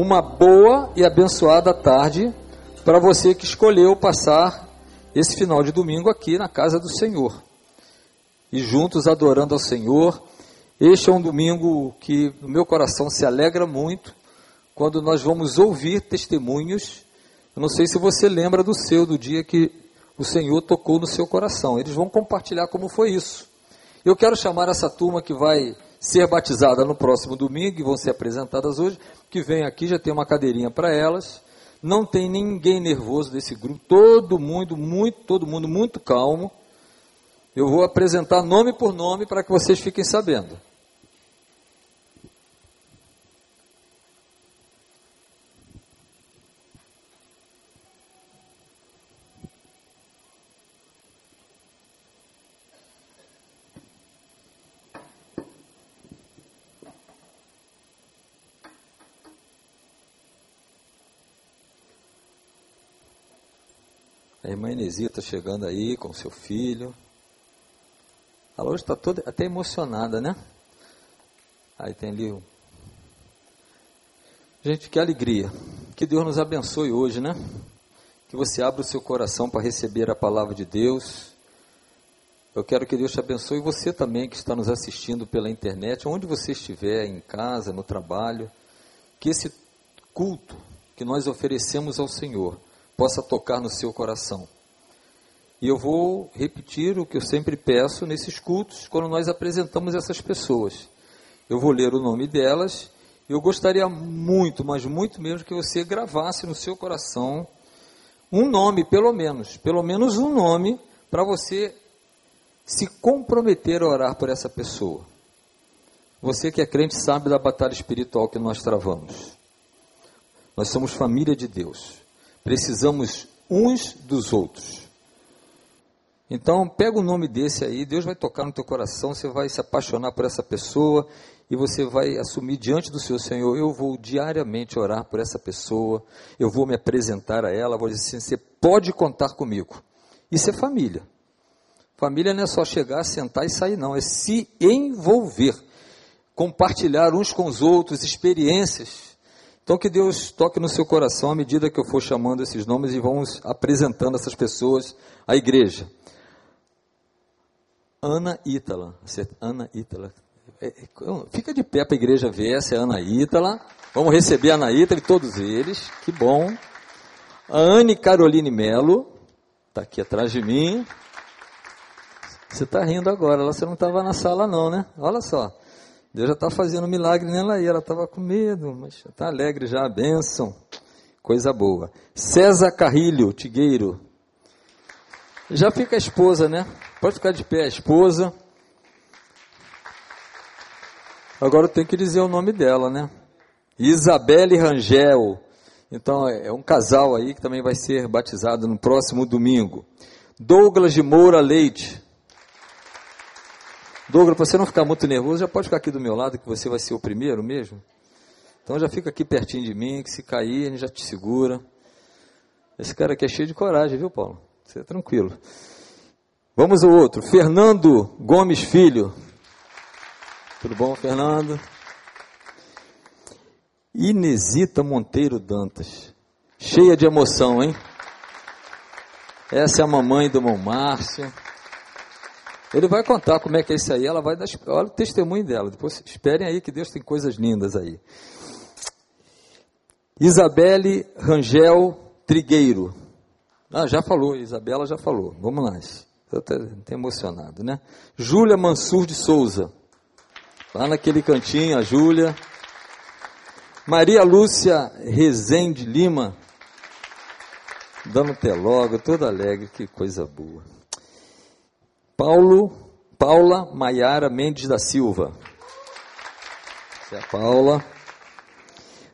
uma boa e abençoada tarde para você que escolheu passar esse final de domingo aqui na casa do Senhor. E juntos adorando ao Senhor. Este é um domingo que no meu coração se alegra muito quando nós vamos ouvir testemunhos. Eu não sei se você lembra do seu, do dia que o Senhor tocou no seu coração. Eles vão compartilhar como foi isso. Eu quero chamar essa turma que vai ser batizada no próximo domingo e vão ser apresentadas hoje, que vem aqui, já tem uma cadeirinha para elas. Não tem ninguém nervoso desse grupo, todo mundo muito, todo mundo muito calmo. Eu vou apresentar nome por nome para que vocês fiquem sabendo. A irmã Inesita chegando aí com seu filho. Ela hoje está toda até emocionada, né? Aí tem ali o. Gente, que alegria. Que Deus nos abençoe hoje, né? Que você abra o seu coração para receber a palavra de Deus. Eu quero que Deus te abençoe você também que está nos assistindo pela internet, onde você estiver, em casa, no trabalho. Que esse culto que nós oferecemos ao Senhor possa tocar no seu coração. E eu vou repetir o que eu sempre peço nesses cultos, quando nós apresentamos essas pessoas. Eu vou ler o nome delas. Eu gostaria muito, mas muito mesmo, que você gravasse no seu coração um nome, pelo menos, pelo menos um nome, para você se comprometer a orar por essa pessoa. Você que é crente sabe da batalha espiritual que nós travamos. Nós somos família de Deus. Precisamos uns dos outros. Então, pega o nome desse aí, Deus vai tocar no teu coração, você vai se apaixonar por essa pessoa e você vai assumir diante do seu Senhor, eu vou diariamente orar por essa pessoa, eu vou me apresentar a ela, vou dizer assim, você pode contar comigo. Isso é família. Família não é só chegar, sentar e sair, não, é se envolver, compartilhar uns com os outros experiências, então que Deus toque no seu coração à medida que eu for chamando esses nomes e vamos apresentando essas pessoas à igreja. Ana Ítala, Ana Ítala. É, é, fica de pé para a igreja ver, essa é Ana Ítala. Vamos receber a Ana Ítala e todos eles, que bom. A Anne Caroline Melo, está aqui atrás de mim. Você está rindo agora, você não estava na sala não, né? Olha só. Deus já está fazendo um milagre nela aí. Ela estava com medo, mas está alegre já. A bênção. Coisa boa. César Carrilho, Tigueiro. Já fica a esposa, né? Pode ficar de pé a esposa. Agora eu tenho que dizer o nome dela, né? Isabelle Rangel. Então é, é um casal aí que também vai ser batizado no próximo domingo. Douglas de Moura Leite. Douglas, para você não ficar muito nervoso, já pode ficar aqui do meu lado, que você vai ser o primeiro mesmo. Então já fica aqui pertinho de mim, que se cair, ele já te segura. Esse cara aqui é cheio de coragem, viu, Paulo? Você é tranquilo. Vamos ao outro. Fernando Gomes Filho. Tudo bom, Fernando? Inesita Monteiro Dantas. Cheia de emoção, hein? Essa é a mamãe do irmão Márcio. Ele vai contar como é que é isso aí, ela vai dar, olha o testemunho dela. Depois esperem aí que Deus tem coisas lindas aí. Isabelle Rangel Trigueiro. Ah, já falou, Isabela já falou. Vamos lá. Estou até emocionado, né? Júlia Mansur de Souza. Lá naquele cantinho, a Júlia. Maria Lúcia Rezende Lima. Dando até logo, toda alegre, que coisa boa. Paulo, Paula Maiara Mendes da Silva. Essa é a Paula.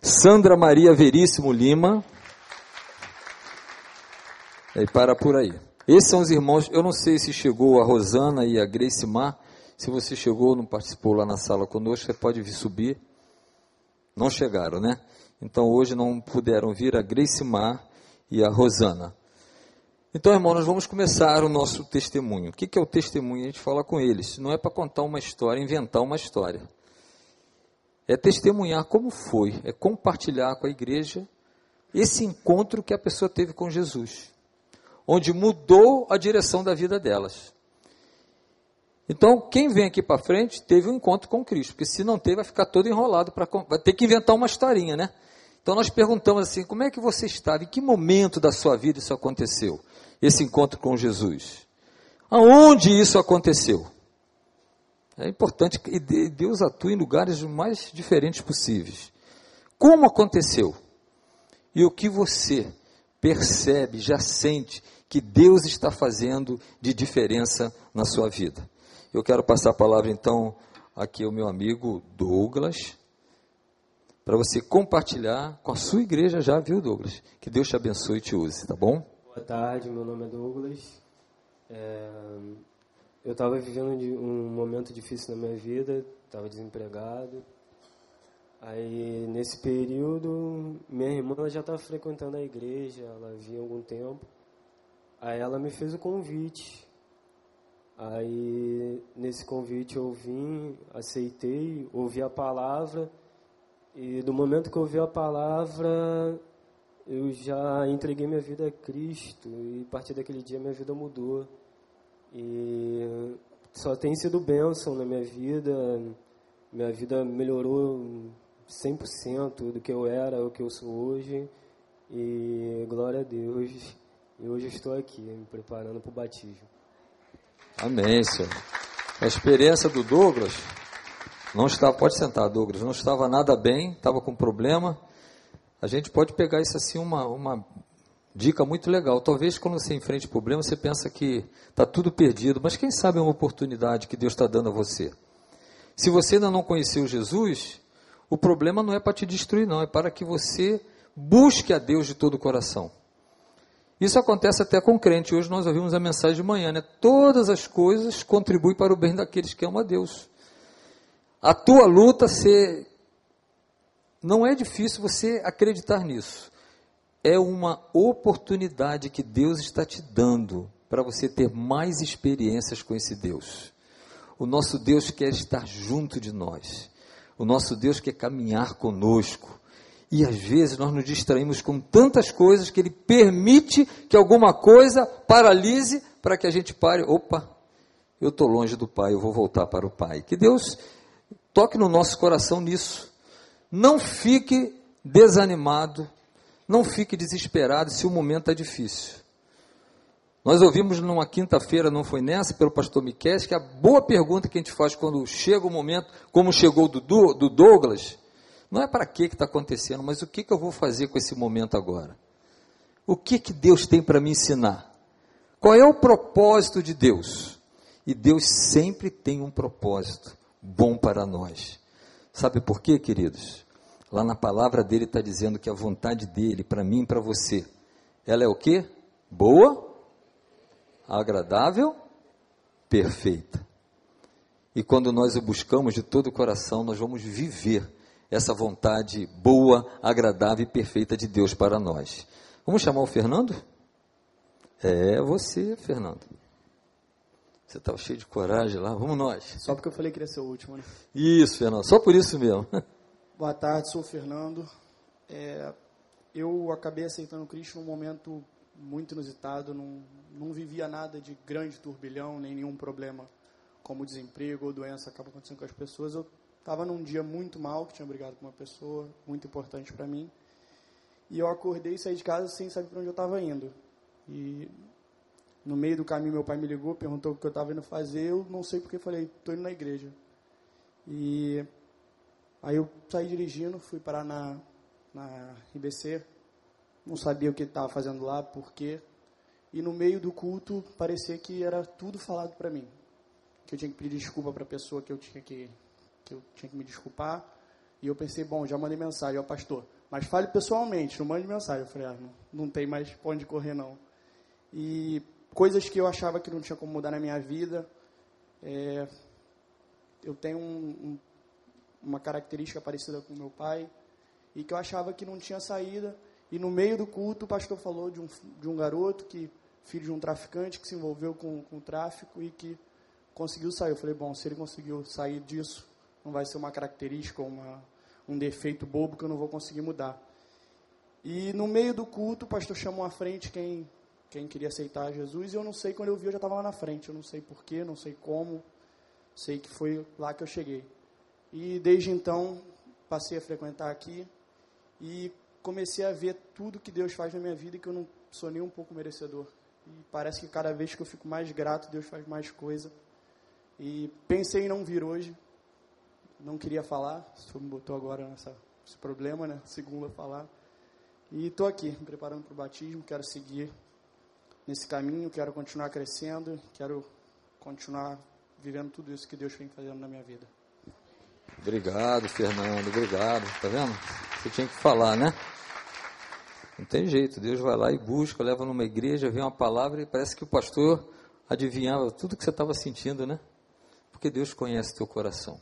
Sandra Maria Veríssimo Lima. E para por aí. Esses são os irmãos. Eu não sei se chegou a Rosana e a Grace Mar. Se você chegou, não participou lá na sala conosco, você pode vir subir. Não chegaram, né? Então hoje não puderam vir a Grace Mar e a Rosana. Então, irmão, nós vamos começar o nosso testemunho. O que é o testemunho? A gente fala com eles. Não é para contar uma história, inventar uma história. é testemunhar como foi, é compartilhar com a igreja esse encontro que a pessoa teve com Jesus, onde mudou a direção da vida delas. Então, quem vem aqui para frente teve um encontro com Cristo, porque se não teve, vai ficar todo enrolado, pra, vai ter que inventar uma historinha, né? Então, nós perguntamos assim: como é que você estava? Em que momento da sua vida isso aconteceu? Esse encontro com Jesus? Aonde isso aconteceu? É importante que Deus atue em lugares mais diferentes possíveis. Como aconteceu? E o que você percebe, já sente que Deus está fazendo de diferença na sua vida? Eu quero passar a palavra então aqui ao meu amigo Douglas, para você compartilhar com a sua igreja já, viu, Douglas? Que Deus te abençoe e te use, tá bom? Boa tarde, meu nome é Douglas. É, eu estava vivendo um momento difícil na minha vida, estava desempregado. Aí, nesse período, minha irmã já estava frequentando a igreja, ela vinha algum tempo. Aí ela me fez o convite Aí, nesse convite, eu vim, aceitei, ouvi a palavra, e do momento que eu ouvi a palavra, eu já entreguei minha vida a Cristo, e a partir daquele dia minha vida mudou. E só tem sido bênção na minha vida, minha vida melhorou 100% do que eu era, o que eu sou hoje, e glória a Deus, e hoje estou aqui, me preparando para o batismo. Amém, Senhor. A experiência do Douglas não estava, pode sentar, Douglas, não estava nada bem, estava com problema. A gente pode pegar isso assim uma, uma dica muito legal. Talvez quando você enfrente problema, você pensa que está tudo perdido, mas quem sabe é uma oportunidade que Deus está dando a você. Se você ainda não conheceu Jesus, o problema não é para te destruir, não, é para que você busque a Deus de todo o coração. Isso acontece até com crente. Hoje nós ouvimos a mensagem de manhã, né? Todas as coisas contribuem para o bem daqueles que amam a Deus. A tua luta ser não é difícil você acreditar nisso. É uma oportunidade que Deus está te dando para você ter mais experiências com esse Deus. O nosso Deus quer estar junto de nós. O nosso Deus quer caminhar conosco. E às vezes nós nos distraímos com tantas coisas que ele permite que alguma coisa paralise para que a gente pare. Opa, eu estou longe do Pai, eu vou voltar para o Pai. Que Deus toque no nosso coração nisso. Não fique desanimado, não fique desesperado se o momento é difícil. Nós ouvimos numa quinta-feira, não foi nessa, pelo pastor Miquel, que a boa pergunta que a gente faz quando chega o momento, como chegou do, do Douglas, não é para que está acontecendo, mas o que, que eu vou fazer com esse momento agora? O que, que Deus tem para me ensinar? Qual é o propósito de Deus? E Deus sempre tem um propósito bom para nós. Sabe por quê, queridos? Lá na palavra dele está dizendo que a vontade dele, para mim e para você, ela é o quê? Boa, agradável, perfeita. E quando nós o buscamos de todo o coração, nós vamos viver essa vontade boa, agradável e perfeita de Deus para nós. Vamos chamar o Fernando? É você, Fernando. Você estava cheio de coragem lá, vamos nós. Só porque eu falei que ia ser o último, né? Isso, Fernando, só por isso mesmo. Boa tarde, sou o Fernando. É, eu acabei aceitando Cristo num momento muito inusitado, não, não vivia nada de grande turbilhão, nem nenhum problema como desemprego ou doença acaba acontecendo com as pessoas. Eu Estava num dia muito mal, que tinha brigado com uma pessoa muito importante para mim. E eu acordei e saí de casa sem saber para onde eu estava indo. E no meio do caminho meu pai me ligou, perguntou o que eu estava indo fazer. Eu não sei porque falei, estou indo na igreja. E aí eu saí dirigindo, fui parar na, na IBC. Não sabia o que estava fazendo lá, por quê. E no meio do culto parecia que era tudo falado para mim. Que eu tinha que pedir desculpa para a pessoa que eu tinha que que eu tinha que me desculpar. E eu pensei, bom, já mandei mensagem ao pastor, mas fale pessoalmente, não mande mensagem. Eu falei, ah, não, não tem mais pra onde correr, não. E coisas que eu achava que não tinha como mudar na minha vida. É, eu tenho um, um, uma característica parecida com meu pai, e que eu achava que não tinha saída. E no meio do culto, o pastor falou de um, de um garoto que filho de um traficante que se envolveu com, com o tráfico e que conseguiu sair. Eu falei, bom, se ele conseguiu sair disso, não vai ser uma característica, uma, um defeito bobo que eu não vou conseguir mudar. E no meio do culto, o pastor chamou à frente quem, quem queria aceitar Jesus, e eu não sei, quando eu vi, eu já estava lá na frente. Eu não sei porquê, não sei como, sei que foi lá que eu cheguei. E desde então, passei a frequentar aqui e comecei a ver tudo que Deus faz na minha vida e que eu não sou nem um pouco merecedor. E parece que cada vez que eu fico mais grato, Deus faz mais coisa. E pensei em não vir hoje, não queria falar, senhor me botou agora nessa, nesse problema, né? Segunda falar. E estou aqui, me preparando para o batismo, quero seguir nesse caminho, quero continuar crescendo, quero continuar vivendo tudo isso que Deus vem fazendo na minha vida. Obrigado, Fernando, obrigado. Tá vendo? Você tinha que falar, né? Não tem jeito, Deus vai lá e busca, leva numa igreja, vem uma palavra e parece que o pastor adivinhava tudo que você estava sentindo, né? Porque Deus conhece teu coração.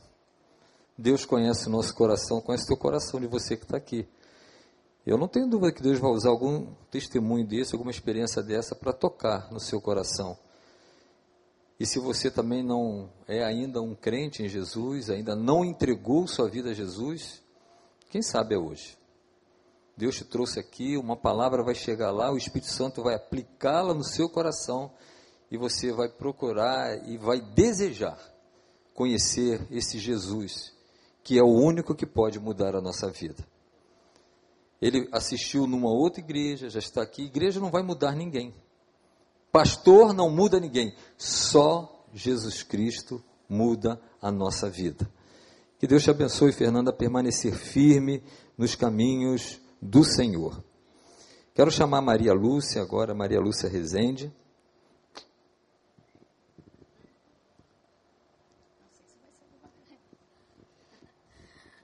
Deus conhece o nosso coração, conhece teu coração de você que está aqui. Eu não tenho dúvida que Deus vai usar algum testemunho desse, alguma experiência dessa para tocar no seu coração. E se você também não é ainda um crente em Jesus, ainda não entregou sua vida a Jesus, quem sabe é hoje. Deus te trouxe aqui, uma palavra vai chegar lá, o Espírito Santo vai aplicá-la no seu coração e você vai procurar e vai desejar conhecer esse Jesus, que é o único que pode mudar a nossa vida. Ele assistiu numa outra igreja, já está aqui. Igreja não vai mudar ninguém. Pastor não muda ninguém. Só Jesus Cristo muda a nossa vida. Que Deus te abençoe, Fernanda, a permanecer firme nos caminhos do Senhor. Quero chamar Maria Lúcia agora, Maria Lúcia Rezende.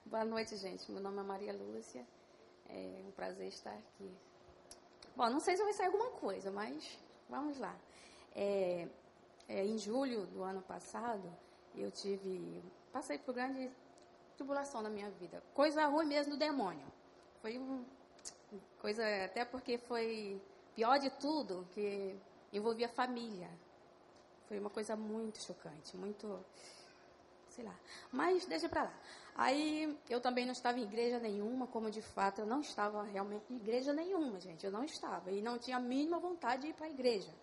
Boa noite, gente. Meu nome é Maria Lúcia. É um prazer estar aqui. Bom, não sei se vai sair alguma coisa, mas vamos lá. É, é, em julho do ano passado, eu tive. Passei por grande tribulação na minha vida. Coisa ruim mesmo do demônio. Foi um, coisa, até porque foi pior de tudo, que envolvia família. Foi uma coisa muito chocante, muito, sei lá. Mas deixa pra lá. Aí eu também não estava em igreja nenhuma, como de fato eu não estava realmente em igreja nenhuma, gente. Eu não estava. E não tinha a mínima vontade de ir para a igreja.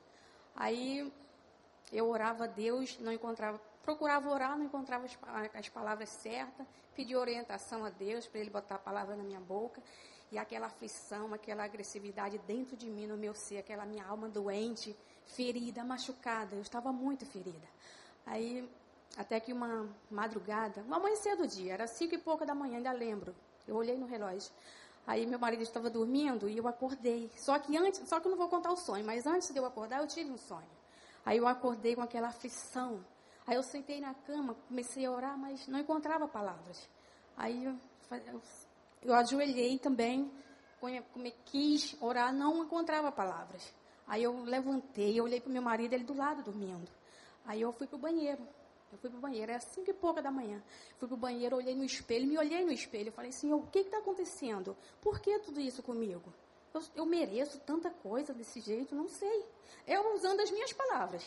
Aí eu orava a Deus, não encontrava, procurava orar, não encontrava as, as palavras certas, pedia orientação a Deus para Ele botar a palavra na minha boca. E aquela aflição, aquela agressividade dentro de mim, no meu ser, aquela minha alma doente, ferida, machucada. Eu estava muito ferida. Aí até que uma madrugada, no amanhecer do dia, era cinco e pouca da manhã, ainda lembro. Eu olhei no relógio. Aí meu marido estava dormindo e eu acordei. Só que antes, só que eu não vou contar o sonho, mas antes de eu acordar, eu tive um sonho. Aí eu acordei com aquela aflição. Aí eu sentei na cama, comecei a orar, mas não encontrava palavras. Aí eu, eu, eu ajoelhei também, como quis orar, não encontrava palavras. Aí eu levantei, eu olhei para meu marido, ele do lado dormindo. Aí eu fui para o banheiro. Eu fui para o banheiro, era cinco e pouca da manhã. Fui para o banheiro, olhei no espelho, me olhei no espelho. Falei, Senhor, o que está acontecendo? Por que tudo isso comigo? Eu, eu, mereço tanta coisa desse jeito? Não sei. Eu usando as minhas palavras.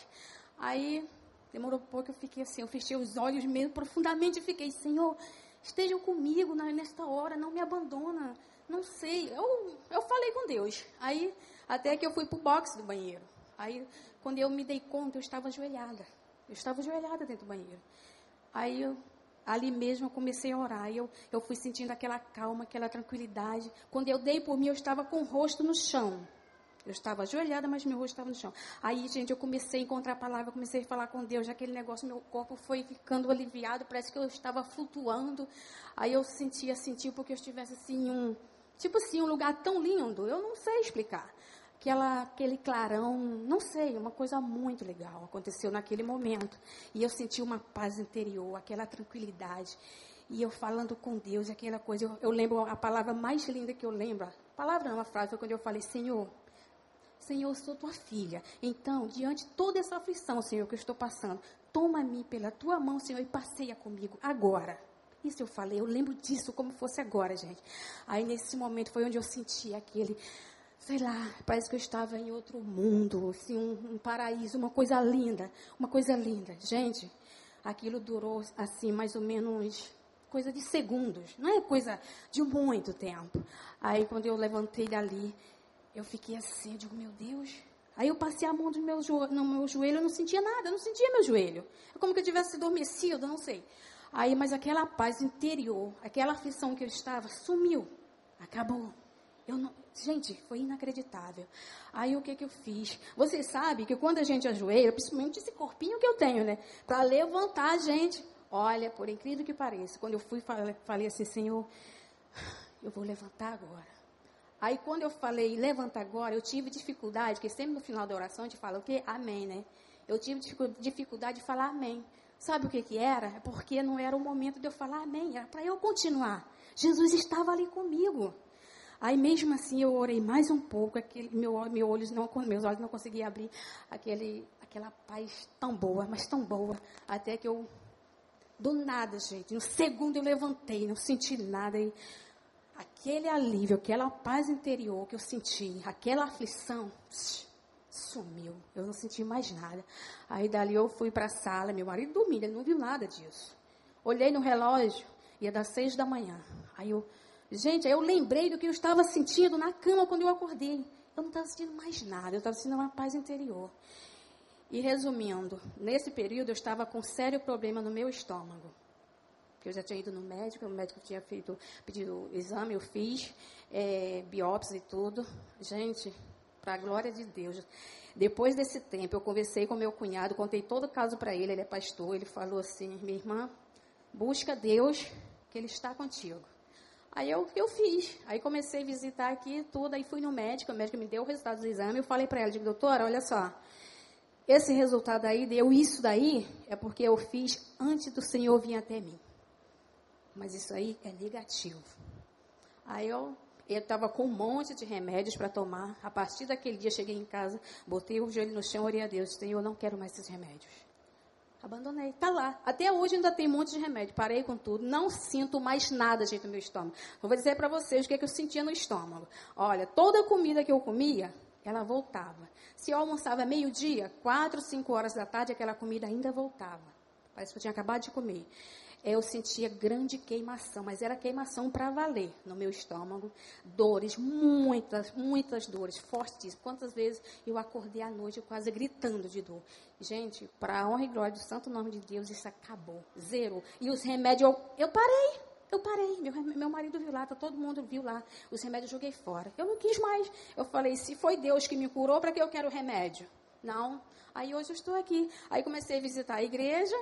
Aí, demorou um pouco, eu fiquei assim, eu fechei os olhos mesmo profundamente e fiquei, Senhor, estejam comigo nesta hora, não me abandona. Não sei. Eu, eu falei com Deus. Aí, até que eu fui para o box do banheiro. Aí, quando eu me dei conta, eu estava ajoelhada. Eu estava ajoelhada dentro do banheiro. Aí eu, ali mesmo eu comecei a orar. Eu, eu fui sentindo aquela calma, aquela tranquilidade. Quando eu dei por mim, eu estava com o rosto no chão. Eu estava ajoelhada, mas meu rosto estava no chão. Aí, gente, eu comecei a encontrar a palavra, comecei a falar com Deus. Aquele negócio, meu corpo foi ficando aliviado, parece que eu estava flutuando. Aí eu sentia, sentia, porque eu estivesse assim, um, tipo assim, um lugar tão lindo. Eu não sei explicar aquela, aquele clarão, não sei, uma coisa muito legal aconteceu naquele momento. E eu senti uma paz interior, aquela tranquilidade. E eu falando com Deus, aquela coisa, eu, eu lembro a palavra mais linda que eu lembro, palavra não, uma frase, foi quando eu falei, Senhor, Senhor, eu sou tua filha. Então, diante de toda essa aflição, Senhor, que eu estou passando, toma-me pela tua mão, Senhor, e passeia comigo agora. Isso eu falei, eu lembro disso como fosse agora, gente. Aí nesse momento foi onde eu senti aquele sei lá, parece que eu estava em outro mundo, assim, um, um, paraíso, uma coisa linda, uma coisa linda. Gente, aquilo durou, assim, mais ou menos coisa de segundos, não é coisa de muito tempo. Aí quando eu levantei dali, eu fiquei assim, eu digo, meu Deus. Aí eu passei a mão no meu, no meu joelho, eu não sentia nada, eu não sentia meu joelho. É como que eu tivesse adormecido, não sei. Aí, mas aquela paz interior, aquela aflição que eu estava, sumiu. Acabou. Eu não, gente, foi inacreditável. Aí o que, que eu fiz? Você sabe que quando a gente ajoelha, principalmente esse corpinho que eu tenho, né? Para levantar a gente. Olha, por incrível que pareça, quando eu fui, falei, assim, Senhor, eu vou levantar agora. Aí quando eu falei levanta agora, eu tive dificuldade, porque sempre no final da oração a gente fala o quê? Amém, né? Eu tive dificuldade de falar amém. Sabe o que que era? É porque não era o momento de eu falar amém, era para eu continuar. Jesus estava ali comigo. Aí mesmo assim eu orei mais um pouco, aquele, meu, meu olhos não, meus olhos não conseguiam abrir aquele, aquela paz tão boa, mas tão boa, até que eu do nada, gente. No segundo eu levantei, não senti nada. E aquele alívio, aquela paz interior que eu senti, aquela aflição, sumiu. Eu não senti mais nada. Aí dali eu fui para a sala, meu marido dormindo, ele não viu nada disso. Olhei no relógio, ia dar seis da manhã. Aí eu, gente, aí eu lembrei do que eu estava sentindo na cama quando eu acordei. Eu não estava sentindo mais nada, eu estava sentindo uma paz interior. E resumindo, nesse período eu estava com sério problema no meu estômago. Eu já tinha ido no médico, o médico tinha feito, pedido exame, eu fiz, é, biópsia e tudo. Gente, para a glória de Deus. Depois desse tempo, eu conversei com meu cunhado, contei todo o caso para ele, ele é pastor, ele falou assim, minha irmã, busca Deus, que Ele está contigo. Aí eu, eu fiz. Aí comecei a visitar aqui tudo, aí fui no médico, o médico me deu o resultado do exame, eu falei para ela, digo, doutora, olha só, esse resultado aí deu isso daí, é porque eu fiz antes do Senhor vir até mim. Mas isso aí é negativo. Aí eu estava com um monte de remédios para tomar. A partir daquele dia, cheguei em casa, botei o joelho no chão, orei a Deus. Senhor, eu não quero mais esses remédios. Abandonei. Está lá. Até hoje ainda tem um monte de remédio. Parei com tudo. Não sinto mais nada, gente, no meu estômago. Eu vou dizer para vocês o que, é que eu sentia no estômago. Olha, toda a comida que eu comia, ela voltava. Se eu almoçava meio-dia, quatro, cinco horas da tarde, aquela comida ainda voltava. Parece que eu tinha acabado de comer. Eu sentia grande queimação, mas era queimação para valer no meu estômago. Dores, muitas, muitas dores, fortíssimas. Quantas vezes eu acordei à noite quase gritando de dor. Gente, para a honra e glória do santo nome de Deus, isso acabou. Zero. E os remédios, eu, eu parei. Eu parei, meu, meu marido viu lá, tá, todo mundo viu lá. Os remédios eu joguei fora. Eu não quis mais. Eu falei, se foi Deus que me curou, para que eu quero remédio? Não. Aí hoje eu estou aqui. Aí comecei a visitar a igreja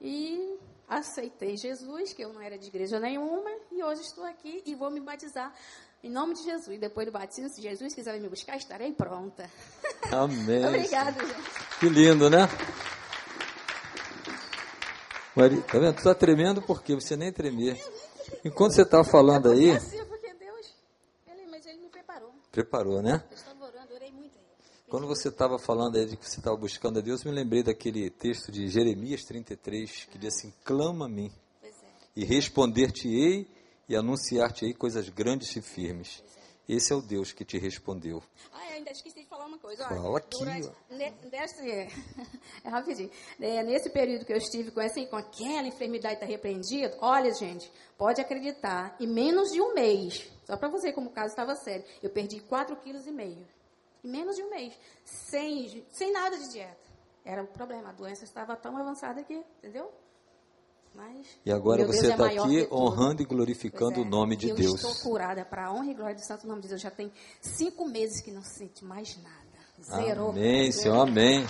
e aceitei Jesus, que eu não era de igreja nenhuma, e hoje estou aqui e vou me batizar. Em nome de Jesus. Depois do batismo, se Jesus quiser me buscar, estarei pronta. Amém. Obrigada, gente. Que lindo, né? Maria, tá vendo? Tu tá tremendo porque você nem tremer. Enquanto você estava falando é aí. Assim, porque Deus, ele, mas ele me preparou. Preparou, né? Eu estava orando, orei muito aí. Quando você estava falando aí de que você estava buscando a Deus, me lembrei daquele texto de Jeremias 33, que diz assim: clama a mim, é. e responder-te-ei, e anunciar-te-ei coisas grandes e firmes. Esse é o Deus que te respondeu. Ah, eu ainda esqueci de falar uma coisa. Fala Olha, aqui, durante, ó. ne, nesse, é rapidinho. É, nesse período que eu estive com, assim, com aquela enfermidade tá repreendida, olha, gente, pode acreditar, em menos de um mês, só para você como o caso estava sério, eu perdi 4,5 kg. Em menos de um mês. Sem, sem nada de dieta. Era o problema. A doença estava tão avançada que, entendeu? Mas, E agora você é está maior aqui que tudo. honrando e glorificando Pois o é, nome de eu Deus. estou curada para a honra e glória do santo nome de Deus. Já tem cinco meses que não sinto mais nada. Zerou. Amém. Senhor, amém.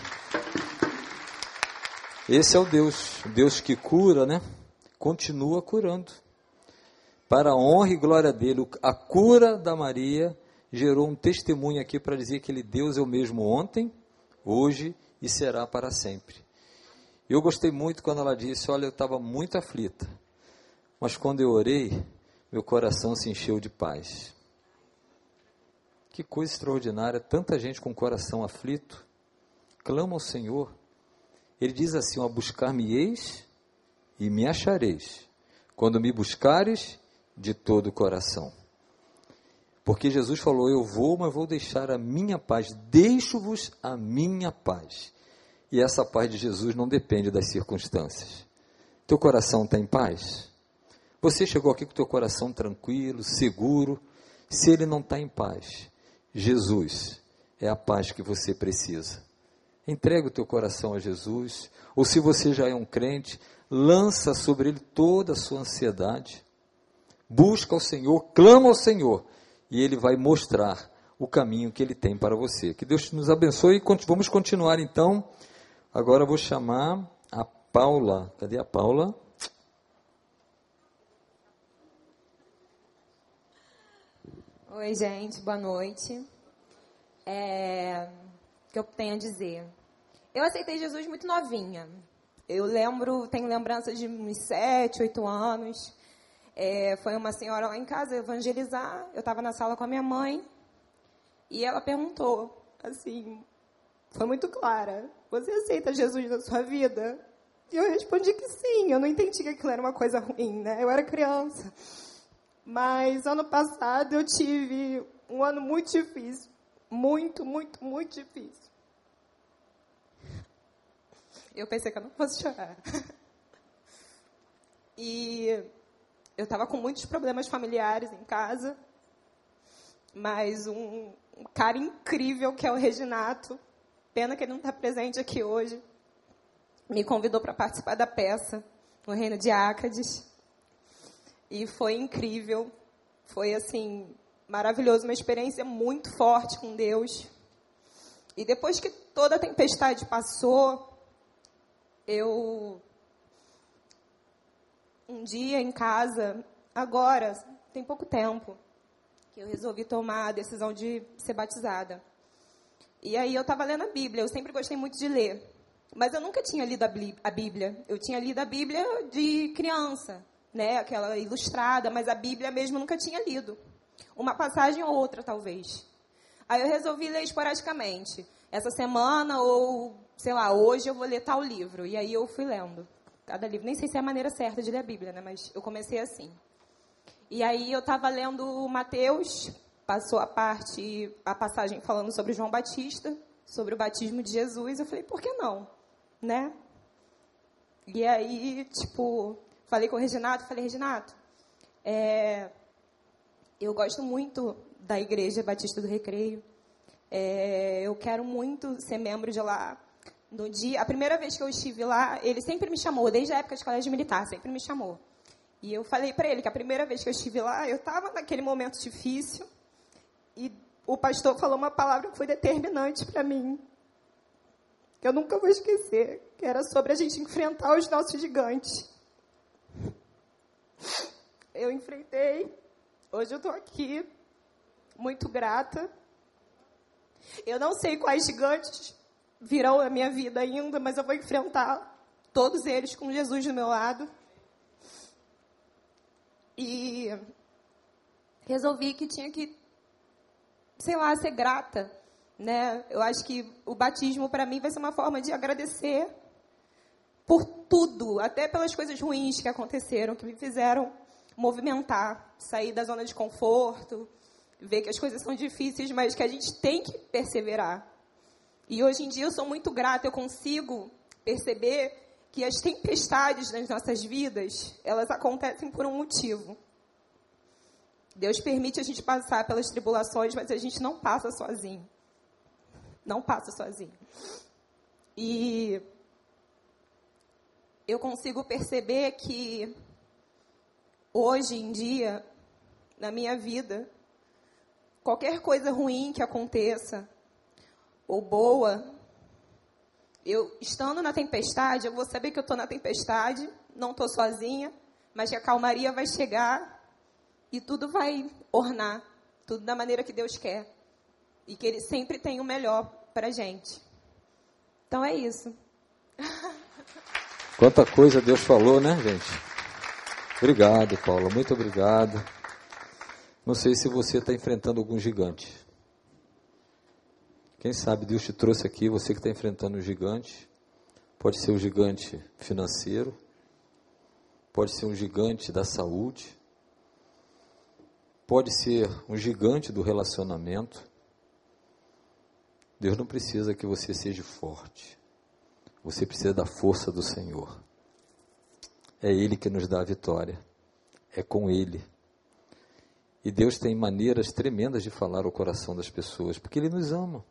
Esse é o Deus, Deus que cura, né? Continua curando. Para a honra e glória dele, a cura da Maria gerou um testemunho aqui para dizer que ele Deus é o mesmo ontem, hoje e será para sempre. Eu gostei muito quando ela disse: Olha, eu estava muito aflita, mas quando eu orei, meu coração se encheu de paz. Que coisa extraordinária, tanta gente com o coração aflito, clama ao Senhor. Ele diz assim: buscar-me-eis e me achareis, quando me buscares de todo o coração. Porque Jesus falou: Eu vou, mas vou deixar a minha paz, deixo-vos a minha paz. E essa paz de Jesus não depende das circunstâncias. Teu coração está em paz? Você chegou aqui com teu coração tranquilo, seguro. Se ele não está em paz, Jesus é a paz que você precisa. Entrega o teu coração a Jesus. Ou se você já é um crente, lança sobre ele toda a sua ansiedade. Busca o Senhor, clama ao Senhor, e ele vai mostrar o caminho que ele tem para você. Que Deus nos abençoe e vamos continuar então. Agora vou chamar a Paula. Cadê a Paula? Oi, gente, boa noite. É, o que eu tenho a dizer? Eu aceitei Jesus muito novinha. Eu lembro, tenho lembrança de uns sete, oito anos. É, foi uma senhora lá em casa evangelizar. Eu estava na sala com a minha mãe e ela perguntou, assim, foi muito clara: Você aceita Jesus na sua vida? E eu respondi que sim. Eu não entendi que aquilo era uma coisa ruim, né? Eu era criança. Mas ano passado eu tive um ano muito difícil. Muito, muito, muito difícil. Eu pensei que eu não fosse chorar. E eu estava com muitos problemas familiares em casa. Mas um, um cara incrível que é o Reginato, pena que ele não está presente aqui hoje, me convidou para participar da peça no Reino de Ácades. E foi incrível. Foi, assim, maravilhoso. Uma experiência muito forte com Deus. E depois que toda a tempestade passou, eu. Um dia em casa, agora, tem pouco tempo, que eu resolvi tomar a decisão de ser batizada. E aí eu estava lendo a Bíblia. Eu sempre gostei muito de ler. Mas eu nunca tinha lido a Bíblia. Eu tinha lido a Bíblia de criança né, aquela ilustrada, mas a Bíblia mesmo nunca tinha lido. Uma passagem ou outra, talvez. Aí eu resolvi ler esporadicamente. Essa semana, ou, sei lá, hoje eu vou ler tal livro. E aí eu fui lendo. Cada livro. Nem sei se é a maneira certa de ler a Bíblia, né? Mas eu comecei assim. E aí eu estava lendo Mateus, passou a parte, a passagem falando sobre João Batista, sobre o batismo de Jesus. Eu falei, por que não? Né? E aí, tipo, Falei com o Reginato, falei, Reginato, é, eu gosto muito da Igreja Batista do Recreio. É, eu quero muito ser membro de lá. No dia, a primeira vez que eu estive lá, ele sempre me chamou, desde a época de colégio militar, sempre me chamou. E eu falei para ele que a primeira vez que eu estive lá, eu estava naquele momento difícil e o pastor falou uma palavra que foi determinante para mim, que eu nunca vou esquecer, que era sobre a gente enfrentar os nossos gigantes eu enfrentei. Hoje eu estou aqui, muito grata. Eu não sei quais gigantes virão na minha vida ainda, mas eu vou enfrentar todos eles com Jesus do meu lado. E resolvi que tinha que, sei lá, ser grata. Né? Eu acho que o batismo para mim vai ser uma forma de agradecer por tudo, até pelas coisas ruins que aconteceram, que me fizeram movimentar, sair da zona de conforto, ver que as coisas são difíceis, mas que a gente tem que perseverar. E hoje em dia eu sou muito grata, eu consigo perceber que as tempestades nas nossas vidas, elas acontecem por um motivo. Deus permite a gente passar pelas tribulações, mas a gente não passa sozinho. Não passa sozinho. E eu consigo perceber que hoje em dia, na minha vida, qualquer coisa ruim que aconteça, ou boa, eu estando na tempestade, eu vou saber que eu estou na tempestade, não estou sozinha, mas que a calmaria vai chegar e tudo vai ornar, tudo da maneira que Deus quer. E que Ele sempre tem o melhor para gente. Então é isso. Quanta coisa Deus falou, né, gente? Obrigado, Paula, muito obrigado. Não sei se você está enfrentando algum gigante. Quem sabe Deus te trouxe aqui, você que está enfrentando um gigante. Pode ser um gigante financeiro, pode ser um gigante da saúde, pode ser um gigante do relacionamento. Deus não precisa que você seja forte. Você precisa da força do Senhor. É Ele que nos dá a vitória. é com Ele. E Deus tem maneiras tremendas de falar ao coração das pessoas, porque Ele nos ama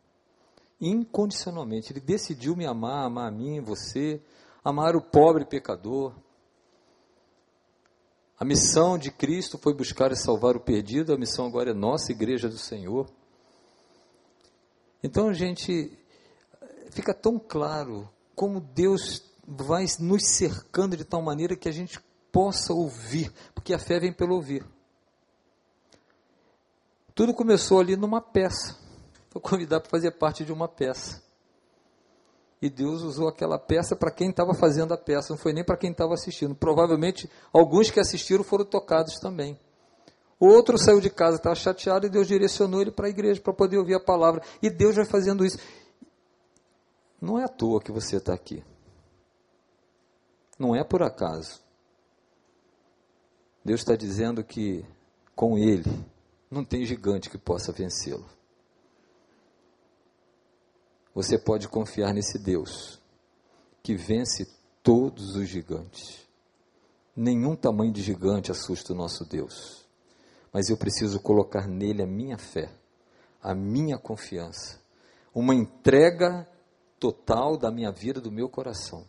incondicionalmente. Ele decidiu me amar, amar a mim, você, amar o pobre pecador. A missão de Cristo foi buscar e salvar o perdido, a missão agora é nossa, Igreja do Senhor. Então, gente, fica tão claro como Deus vai nos cercando de tal maneira que a gente possa ouvir, porque a fé vem pelo ouvir. Tudo começou ali numa peça. Foi convidado para fazer parte de uma peça. E Deus usou aquela peça para quem estava fazendo a peça, não foi nem para quem estava assistindo. Provavelmente alguns que assistiram foram tocados também. O outro saiu de casa, estava chateado e Deus direcionou ele para a igreja para poder ouvir a palavra. E Deus vai fazendo isso. Não é à toa que você está aqui. Não é por acaso. Deus está dizendo que com Ele não tem gigante que possa vencê-lo. Você pode confiar nesse Deus que vence todos os gigantes. Nenhum tamanho de gigante assusta o nosso Deus mas eu preciso colocar nele a minha fé, a minha confiança, uma entrega total da minha vida, do meu coração.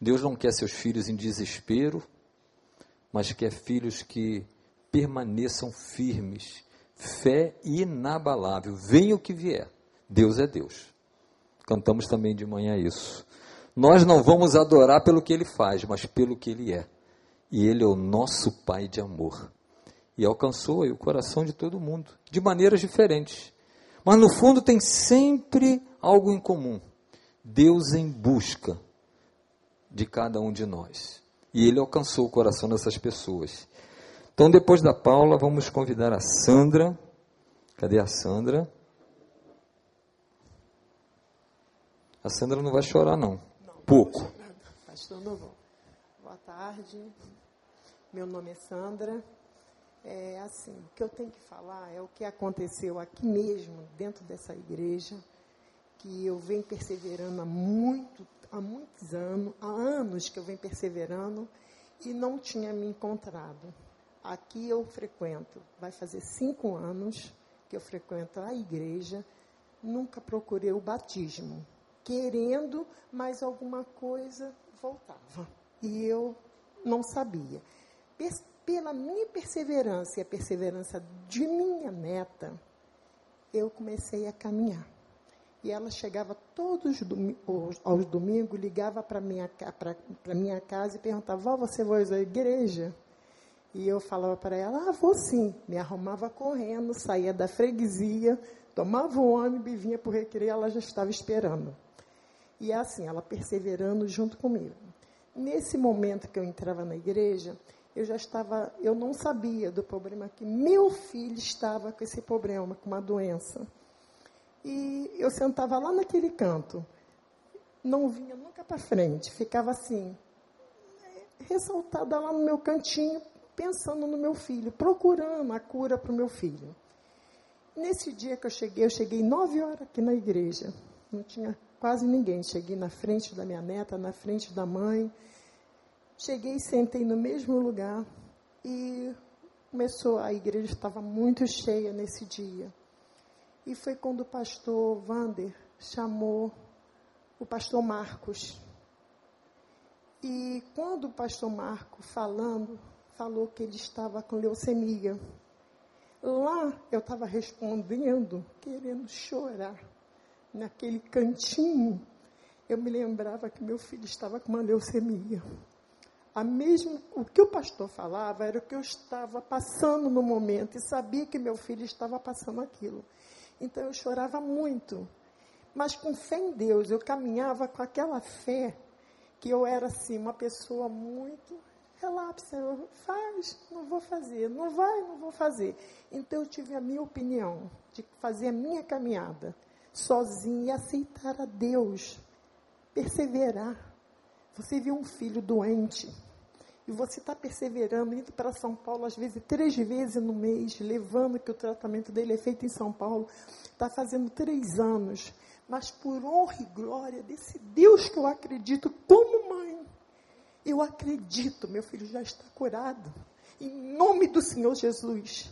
Deus não quer seus filhos em desespero, mas quer filhos que permaneçam firmes, fé inabalável, venha o que vier. Deus é Deus. Cantamos também de manhã isso. Nós não vamos adorar pelo que ele faz, mas pelo que ele é. E ele é o nosso Pai de amor e alcançou o coração de todo mundo, de maneiras diferentes. Mas no fundo tem sempre algo em comum: Deus em busca de cada um de nós. E ele alcançou o coração dessas pessoas. Então, depois da Paula, vamos convidar a Sandra. Cadê a Sandra? A Sandra não vai chorar, não. não Pouco. Pastor Novo, boa tarde. Meu nome é Sandra. É assim, o que eu tenho que falar é o que aconteceu aqui mesmo, dentro dessa igreja, que eu venho perseverando há muito, há muitos anos, há anos que eu venho perseverando e não tinha me encontrado. Aqui eu frequento, vai fazer cinco anos que eu frequento a igreja, nunca procurei o batismo, querendo, mas alguma coisa voltava. E eu não sabia pela minha perseverança e a perseverança de minha neta, eu comecei a caminhar. E ela chegava todos aos domingos, ligava para minha para minha casa e perguntava: "Vó, você vai à igreja?" E eu falava para ela: "Ah, vou sim". Me arrumava correndo, saía da freguesia, tomava o ônibus e vinha para o recreio, ela já estava esperando. E é assim, ela perseverando junto comigo. Nesse momento que eu entrava na igreja, eu já estava, eu não sabia do problema que meu filho estava com esse problema, com uma doença. E eu sentava lá naquele canto, não vinha nunca para frente, ficava assim, ressaltada lá no meu cantinho, pensando no meu filho, procurando a cura para o meu filho. Nesse dia que eu cheguei, eu cheguei nove horas aqui na igreja, não tinha quase ninguém. Cheguei na frente da minha neta, na frente da mãe, Cheguei e sentei no mesmo lugar e começou, a igreja estava muito cheia nesse dia. E foi quando o pastor Vander chamou o pastor Marcos. E quando o pastor Marcos falando, falou que ele estava com leucemia. Lá eu estava respondendo, querendo chorar, naquele cantinho. Eu me lembrava que meu filho estava com uma leucemia a mesmo, o que o pastor falava era o que eu estava passando no momento e sabia que meu filho estava passando aquilo. Então eu chorava muito, mas com fé em Deus, eu caminhava com aquela fé que eu era assim, uma pessoa muito relapsa, faz, não vou fazer, não vai, não vou fazer. Então eu tive a minha opinião de fazer a minha caminhada sozinha e aceitar a Deus, perseverar. Você viu um filho doente, e você está perseverando, indo para São Paulo, às vezes três vezes no mês, levando que o tratamento dele é feito em São Paulo, está fazendo três anos, mas por honra e glória desse Deus que eu acredito como mãe, Eu acredito, meu filho já está curado. Em nome do Senhor Jesus.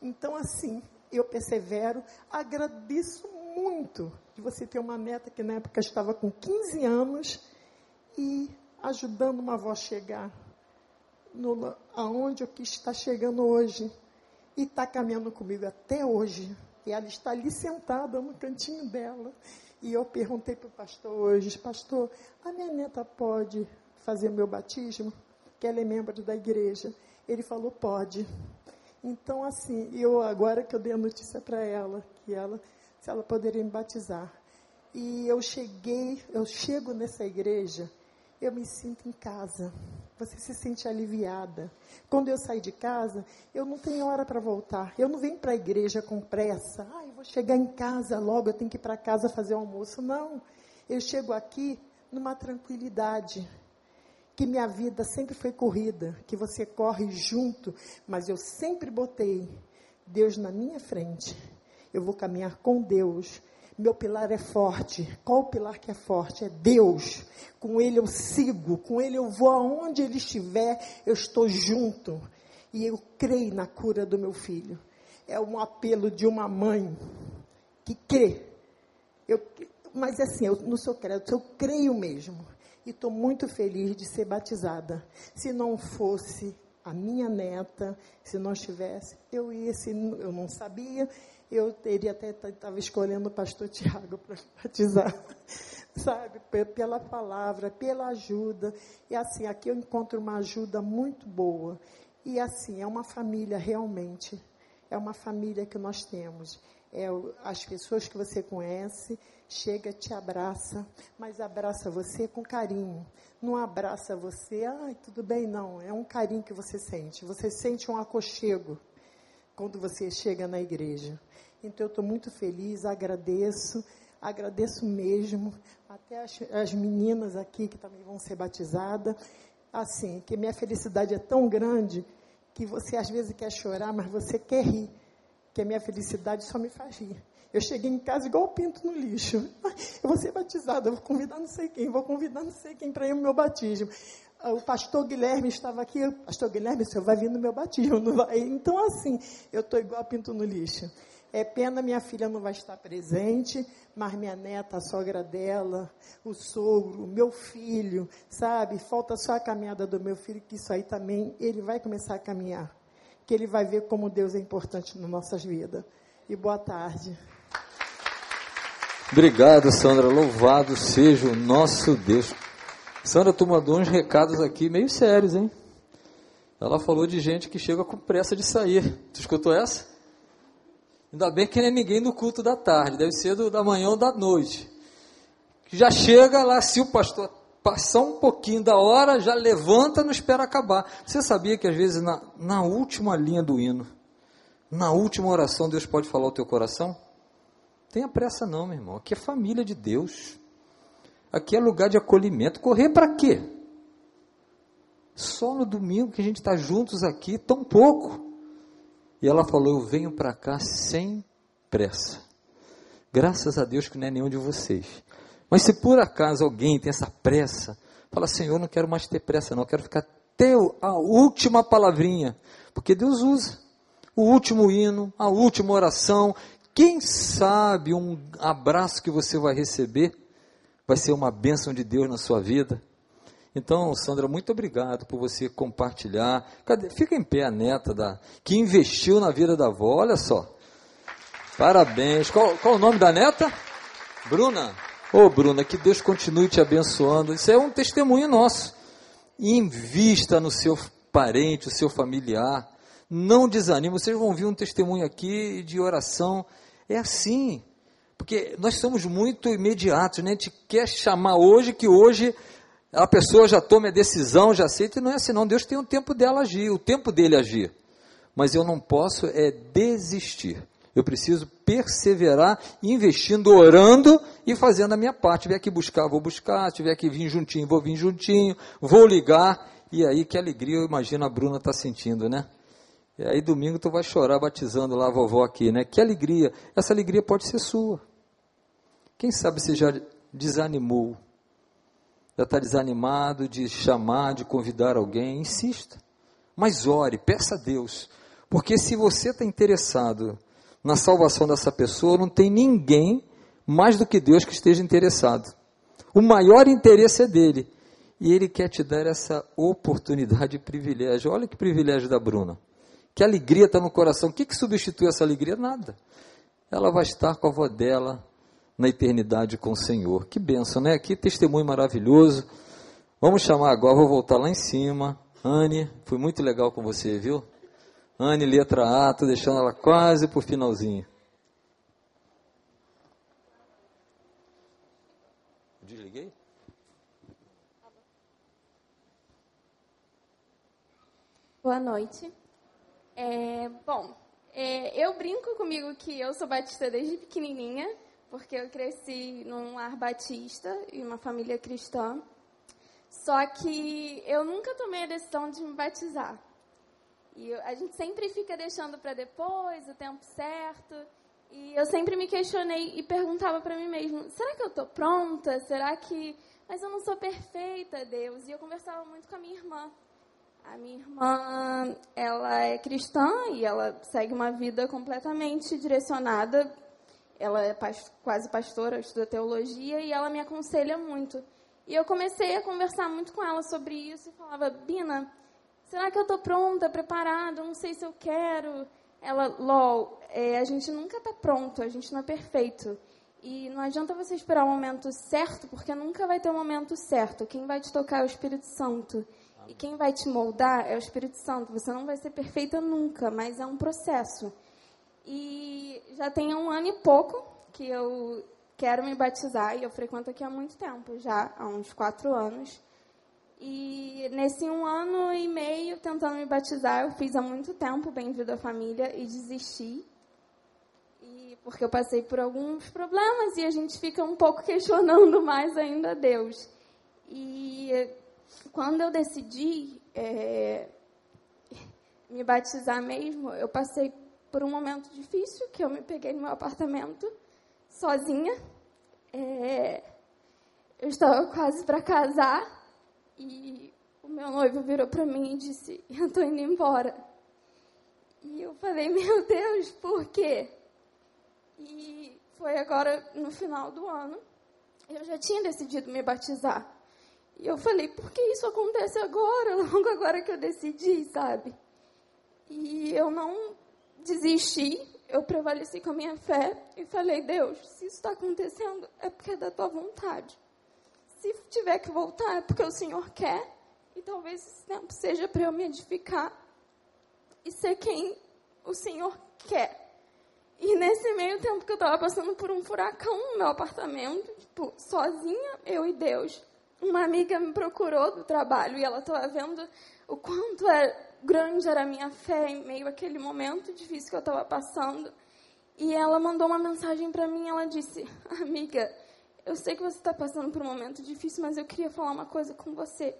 Então, assim, eu persevero, agradeço muito de você ter uma neta que na época estava com 15 anos e ajudando uma avó chegar no, aonde eu quis estar chegando hoje. E está caminhando comigo até hoje. E ela está ali sentada no cantinho dela. E eu perguntei para o pastor hoje, pastor, a minha neta pode fazer meu batismo? Que ela é membro da igreja. Ele falou, pode. Então, assim, eu agora que eu dei a notícia para ela, que ela, se ela poderia me batizar. E eu cheguei, eu chego nessa igreja, eu me sinto em casa. Você se sente aliviada. Quando eu saio de casa, eu não tenho hora para voltar. Eu não venho para a igreja com pressa. Ah, eu vou chegar em casa logo, eu tenho que ir para casa fazer o almoço. Não. Eu chego aqui numa tranquilidade. Que minha vida sempre foi corrida, que você corre junto, mas eu sempre botei Deus na minha frente. Eu vou caminhar com Deus meu pilar é forte. Qual o pilar que é forte? É Deus. Com Ele eu sigo, com Ele eu vou aonde Ele estiver, eu estou junto. E eu creio na cura do meu filho. É um apelo de uma mãe que crê. Eu, mas assim, eu não sou crédito, eu creio mesmo. E estou muito feliz de ser batizada. Se não fosse a minha neta, se não estivesse, eu ia, se eu não sabia, eu teria até estava escolhendo o pastor Tiago para batizar, sabe? Pela palavra, pela ajuda. E assim, aqui eu encontro uma ajuda muito boa. E assim, é uma família realmente. É uma família que nós temos. É as pessoas que você conhece, chega, te abraça, mas abraça você com carinho. Não abraça você, ai, tudo bem, não. É um carinho que você sente. Você sente um aconchego quando você chega na igreja. Então eu estou muito feliz, agradeço, agradeço mesmo, até as, as meninas aqui que também vão ser batizadas. Assim, que minha felicidade é tão grande que você às vezes quer chorar, mas você quer rir. Que a minha felicidade só me faz rir. Eu cheguei em casa igual o pinto no lixo. Eu vou ser batizada, vou convidar não sei quem, vou convidar não sei quem para ir no meu batismo. Ah, o pastor Guilherme estava aqui, pastor Guilherme, o senhor vai vir no meu batismo, não vai? Então, assim, eu estou igual a pinto no lixo. É pena minha filha não vai estar presente, mas minha neta, a sogra dela, o sogro, meu filho, sabe? Falta só a caminhada do meu filho, que isso aí também ele vai começar a caminhar. Que ele vai ver como Deus é importante nas nossas vidas. E boa tarde. Obrigado, Sandra. Louvado seja o nosso Deus. Sandra, tu mandou uns recados aqui meio sérios, hein? Ela falou de gente que chega com pressa de sair. Tu escutou essa? Ainda bem que não é ninguém no culto da tarde, deve ser do, da manhã ou da noite. Já chega lá, se o pastor passar um pouquinho da hora, já levanta, não espera acabar. Você sabia que às vezes na, na última linha do hino, na última oração, Deus pode falar ao teu coração? Tenha pressa não, meu irmão. Aqui é família de Deus. Aqui é lugar de acolhimento. Correr para quê? Só no domingo que a gente está juntos aqui, tão pouco. E ela falou: Eu venho para cá sem pressa. Graças a Deus que não é nenhum de vocês. Mas se por acaso alguém tem essa pressa, fala: Senhor, não quero mais ter pressa, não. Eu quero ficar até a última palavrinha. Porque Deus usa o último hino, a última oração. Quem sabe um abraço que você vai receber vai ser uma bênção de Deus na sua vida. Então, Sandra, muito obrigado por você compartilhar. Cadê? Fica em pé a neta da que investiu na vida da avó, olha só. Parabéns. Qual, qual o nome da neta? Bruna. Ô, oh, Bruna, que Deus continue te abençoando. Isso é um testemunho nosso. Invista no seu parente, o seu familiar. Não desanime. Vocês vão ver um testemunho aqui de oração. É assim. Porque nós somos muito imediatos, né? A gente quer chamar hoje que hoje a pessoa já tome a decisão, já aceita, e não é assim, não. Deus tem o tempo dela agir, o tempo dele agir. Mas eu não posso é desistir. Eu preciso perseverar, investindo, orando e fazendo a minha parte. Se tiver que buscar, vou buscar. Se tiver que vir juntinho, vou vir juntinho. Vou ligar. E aí, que alegria, eu imagino a Bruna está sentindo, né? E aí, domingo, tu vai chorar batizando lá a vovó aqui, né? Que alegria. Essa alegria pode ser sua. Quem sabe você já desanimou já está desanimado de chamar, de convidar alguém, insista. Mas ore, peça a Deus. Porque se você está interessado na salvação dessa pessoa, não tem ninguém mais do que Deus que esteja interessado. O maior interesse é dele. E ele quer te dar essa oportunidade e privilégio. Olha que privilégio da Bruna. Que alegria está no coração. O que, que substitui essa alegria? Nada. Ela vai estar com a avó dela na eternidade com o Senhor. Que benção, né? Que testemunho maravilhoso. Vamos chamar agora, vou voltar lá em cima. Anne, foi muito legal com você, viu? Anne, letra A, tô deixando ela quase pro finalzinho. Desliguei? Boa noite. É, bom, é, eu brinco comigo que eu sou batista desde pequenininha, porque eu cresci num lar batista e uma família cristã. Só que eu nunca tomei a decisão de me batizar. E eu, a gente sempre fica deixando para depois, o tempo certo. E eu sempre me questionei e perguntava para mim mesmo: será que eu estou pronta? Será que. Mas eu não sou perfeita, Deus. E eu conversava muito com a minha irmã. A minha irmã, ela é cristã e ela segue uma vida completamente direcionada. Ela é quase pastora, estuda teologia e ela me aconselha muito. E eu comecei a conversar muito com ela sobre isso e falava: Bina, será que eu estou pronta, preparada? Não sei se eu quero. Ela, LOL, é, a gente nunca está pronto, a gente não é perfeito. E não adianta você esperar o momento certo, porque nunca vai ter o momento certo. Quem vai te tocar é o Espírito Santo. E quem vai te moldar é o Espírito Santo. Você não vai ser perfeita nunca, mas é um processo. E já tem um ano e pouco que eu quero me batizar e eu frequento aqui há muito tempo, já há uns quatro anos. E nesse um ano e meio tentando me batizar, eu fiz há muito tempo Bem-vindo à Família e desisti. E porque eu passei por alguns problemas e a gente fica um pouco questionando mais ainda a Deus. E quando eu decidi é, me batizar mesmo, eu passei por um momento difícil, que eu me peguei no meu apartamento, sozinha. É, eu estava quase para casar e o meu noivo virou para mim e disse: Eu estou indo embora. E eu falei: Meu Deus, por quê? E foi agora no final do ano. Eu já tinha decidido me batizar. E eu falei, por que isso acontece agora, logo agora que eu decidi, sabe? E eu não desisti, eu prevaleci com a minha fé e falei, Deus, se isso está acontecendo, é porque é da tua vontade. Se tiver que voltar, é porque o Senhor quer, e talvez esse tempo seja para eu me edificar e ser quem o Senhor quer. E nesse meio tempo que eu estava passando por um furacão no meu apartamento, tipo, sozinha, eu e Deus, uma amiga me procurou do trabalho e ela estava vendo o quanto é, grande era a minha fé em meio àquele momento difícil que eu estava passando. E ela mandou uma mensagem para mim. Ela disse: Amiga, eu sei que você está passando por um momento difícil, mas eu queria falar uma coisa com você.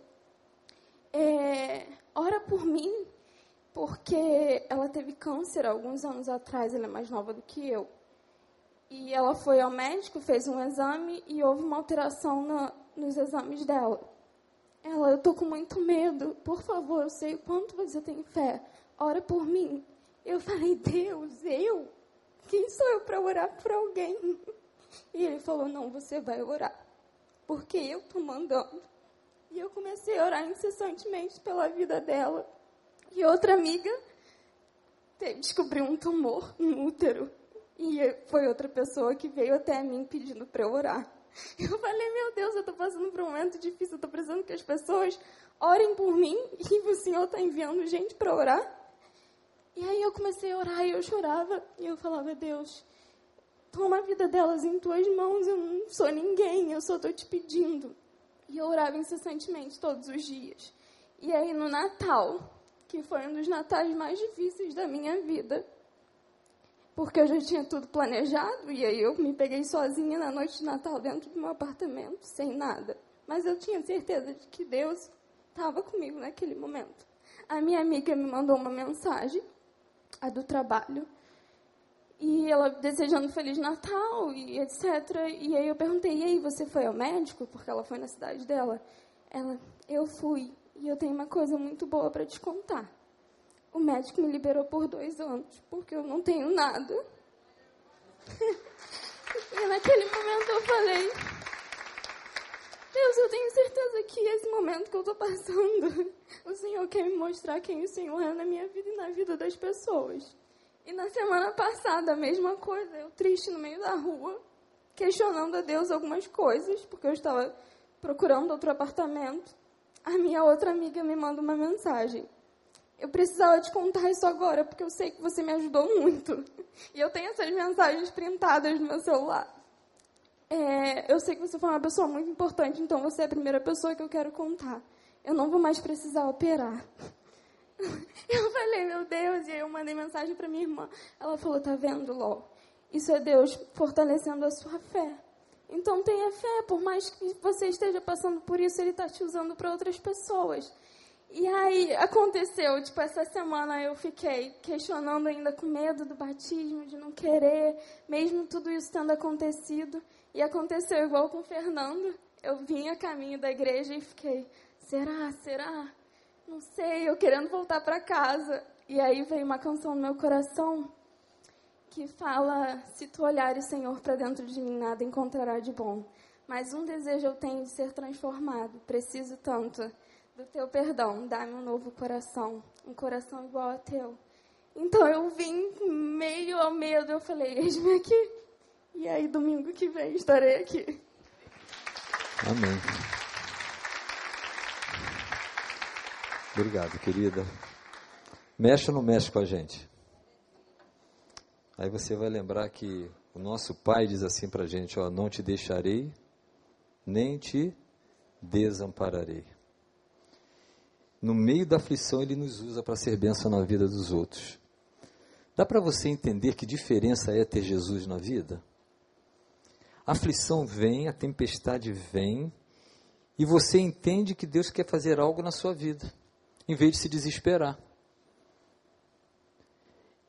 É, ora por mim, porque ela teve câncer alguns anos atrás. Ela é mais nova do que eu. E ela foi ao médico, fez um exame e houve uma alteração nos exames dela. Ela, eu tô com muito medo. Por favor, eu sei o quanto você tem fé. Ora por mim. Eu falei, Deus, eu? Quem sou eu para orar por alguém? E ele falou, não, você vai orar. Porque eu tô mandando. E eu comecei a orar incessantemente pela vida dela. E outra amiga descobriu um tumor no útero. E foi outra pessoa que veio até mim pedindo para eu orar. Eu falei, meu Deus, eu estou passando por um momento difícil, eu estou precisando que as pessoas orem por mim e o Senhor está enviando gente para orar. E aí eu comecei a orar e eu chorava e eu falava, Deus, toma a vida delas em tuas mãos, eu não sou ninguém, eu só estou te pedindo. E eu orava incessantemente todos os dias. E aí no Natal, que foi um dos natais mais difíceis da minha vida, porque eu já tinha tudo planejado e aí eu me peguei sozinha na noite de Natal dentro do meu apartamento, sem nada. Mas eu tinha certeza de que Deus estava comigo naquele momento. A minha amiga me mandou uma mensagem, a do trabalho, e ela desejando Feliz Natal e etc. E aí eu perguntei, e aí, você foi ao médico? Porque ela foi na cidade dela. Ela, eu fui. E eu tenho uma coisa muito boa para te contar. O médico me liberou por dois anos, porque eu não tenho nada. e naquele momento eu falei, Deus, eu tenho certeza que esse momento que eu estou passando, o Senhor quer me mostrar quem o Senhor é na minha vida e na vida das pessoas. E na semana passada, a mesma coisa, eu triste no meio da rua, questionando a Deus algumas coisas, porque eu estava procurando outro apartamento. A minha outra amiga me manda uma mensagem. Eu precisava te contar isso agora, porque eu sei que você me ajudou muito. E eu tenho essas mensagens printadas no meu celular. É, eu sei que você foi uma pessoa muito importante, então você é a primeira pessoa que eu quero contar. Eu não vou mais precisar operar. Eu falei, meu Deus, e aí eu mandei mensagem para minha irmã. Ela falou, tá vendo, Ló? Isso é Deus fortalecendo a sua fé. Então tenha fé, por mais que você esteja passando por isso, Ele está te usando para outras pessoas. E aí aconteceu, tipo, essa semana eu fiquei questionando ainda com medo do batismo, de não querer, mesmo tudo isso tendo acontecido. E aconteceu igual com o Fernando. Eu vim a caminho da igreja e fiquei, será, será? Não sei, eu querendo voltar para casa. E aí veio uma canção no meu coração que fala: Se tu olhares, Senhor, para dentro de mim, nada encontrará de bom. Mas um desejo eu tenho de ser transformado. Preciso tanto do teu perdão. Dá-me um novo coração, um coração igual ao teu. Então eu vim meio ao medo. Eu falei: Eis-me aqui. E aí, domingo que vem, estarei aqui. Amém. Obrigado, querida. Mexe ou não mexe com a gente? Aí você vai lembrar que o nosso Pai diz assim para a gente: ó, não te deixarei, nem te desampararei. No meio da aflição, Ele nos usa para ser bênção na vida dos outros. Dá para você entender que diferença é ter Jesus na vida? A aflição vem, a tempestade vem, e você entende que Deus quer fazer algo na sua vida em vez de se desesperar.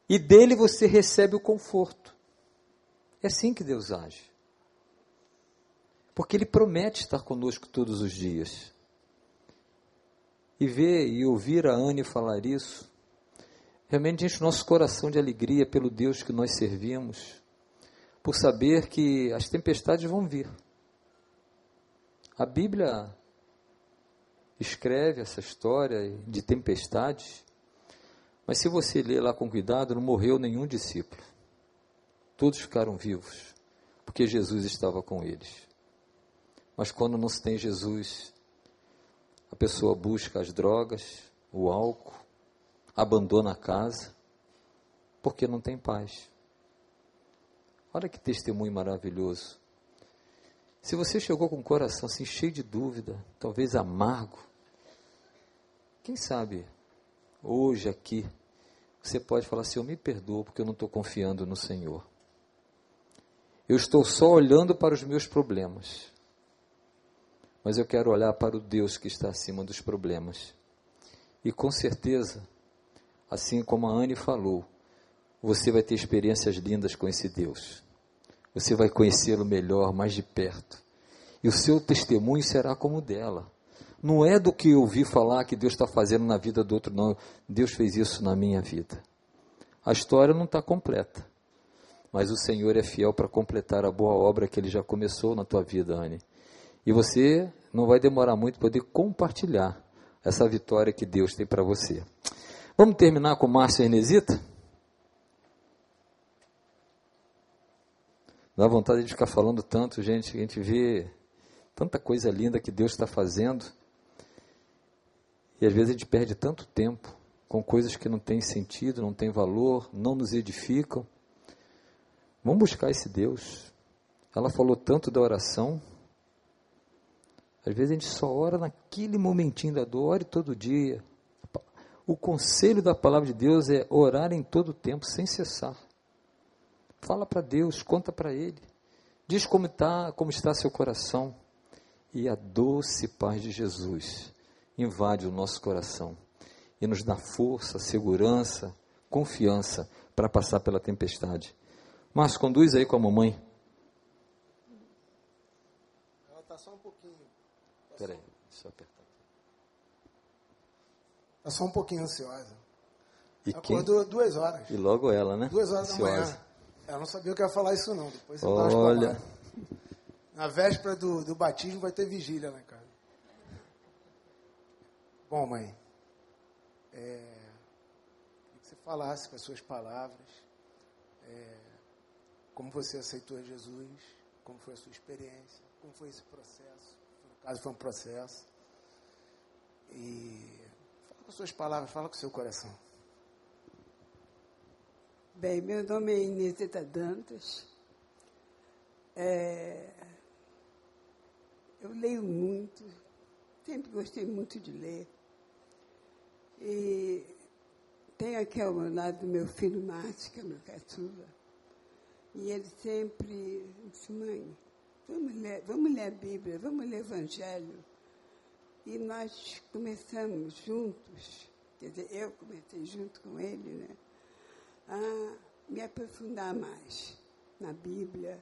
E dele você recebe o conforto. É assim que Deus age. Porque Ele promete estar conosco todos os dias. E ver e ouvir a Anne falar isso, realmente enche o nosso coração de alegria pelo Deus que nós servimos, por saber que as tempestades vão vir. A Bíblia escreve essa história de tempestades, mas se você ler lá com cuidado, não morreu nenhum discípulo. Todos ficaram vivos, porque Jesus estava com eles. Mas quando não se tem Jesus, a pessoa busca as drogas, o álcool, abandona a casa, porque não tem paz. Olha que testemunho maravilhoso. Se você chegou com o coração assim cheio de dúvida, talvez amargo, quem sabe hoje aqui você pode falar assim: Eu me perdoo porque eu não estou confiando no Senhor. Eu estou só olhando para os meus problemas. Mas eu quero olhar para o Deus que está acima dos problemas. E com certeza, assim como a Anne falou, você vai ter experiências lindas com esse Deus. Você vai conhecê-lo melhor, mais de perto. E o seu testemunho será como o dela. Não é do que eu ouvi falar que Deus está fazendo na vida do outro, não. Deus fez isso na minha vida. A história não está completa, mas o Senhor é fiel para completar a boa obra que Ele já começou na tua vida, Anne. E você não vai demorar muito para poder compartilhar essa vitória que Deus tem para você. Vamos terminar com Márcia Enesita? Dá vontade de ficar falando tanto, gente. A gente vê tanta coisa linda que Deus está fazendo. E às vezes a gente perde tanto tempo com coisas que não têm sentido, não têm valor, não nos edificam. Vamos buscar esse Deus. Ela falou tanto da oração. Às vezes a gente só ora naquele momentinho da dor, ore todo dia. O conselho da palavra de Deus é orar em todo tempo, sem cessar. Fala para Deus, conta para Ele. Diz como está, como está seu coração. E a doce paz de Jesus invade o nosso coração e nos dá força, segurança, confiança para passar pela tempestade. Márcio, conduz aí com a mamãe. Ela está só um pouquinho. Tá Peraí, deixa eu apertar. Está só um pouquinho ansiosa. E, Ela quem? Acordou duas horas. e logo ela, né? Duas horas Ansiosa. da manhã. Ela não sabia que eu ia falar isso não. Depois eu Olha. Na véspera do, do batismo vai ter vigília em casa. Bom, mãe, é, que você falasse com as suas palavras é, como você aceitou Jesus, como foi a sua experiência, como foi esse processo. Caso, foi um processo. E fala com as suas palavras, fala com seu coração. Bem, meu nome é Inesita Dantas. É, eu leio muito, sempre gostei muito de ler. E tenho aqui ao meu lado meu filho Márcio, que é meu caçula. E ele sempre disse, mãe, vamos ler, vamos ler a Bíblia, vamos ler o Evangelho. E nós começamos juntos, quer dizer, eu comecei junto com ele, né? a me aprofundar mais na Bíblia,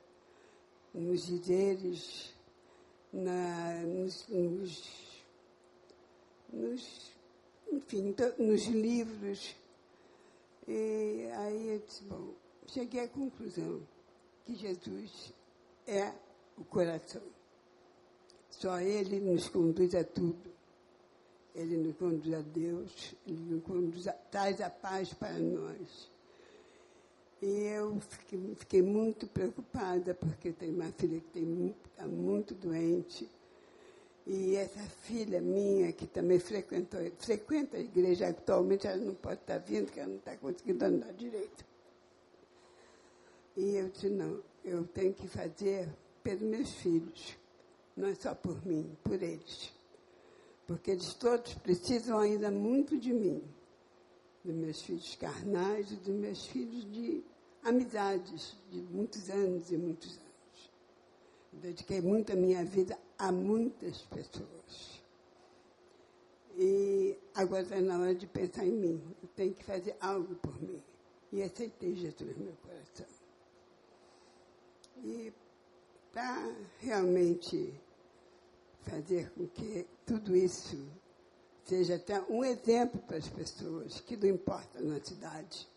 nos dizeres, na, nos, nos, nos, enfim, to- nos livros. E aí eu disse, bom, cheguei à conclusão que Jesus é o coração. Só Ele nos conduz a tudo. Ele nos conduz a Deus, Ele nos conduz a, traz a paz para nós. E eu fiquei, fiquei muito preocupada, porque tenho uma filha que está muito doente. E essa filha minha, que também frequentou, frequenta a igreja atualmente, ela não pode estar vindo, porque ela não está conseguindo andar direito. E eu disse, não, eu tenho que fazer pelos meus filhos, não é só por mim, por eles. Porque eles todos precisam ainda muito de mim dos meus filhos carnais e dos meus filhos de amizades de muitos anos e muitos anos. Dediquei muito a minha vida a muitas pessoas. E agora está na hora de pensar em mim. Eu tenho que fazer algo por mim. E aceitei Jesus no meu coração. E para realmente fazer com que tudo isso seja até um exemplo para as pessoas, que não importa a nossa idade,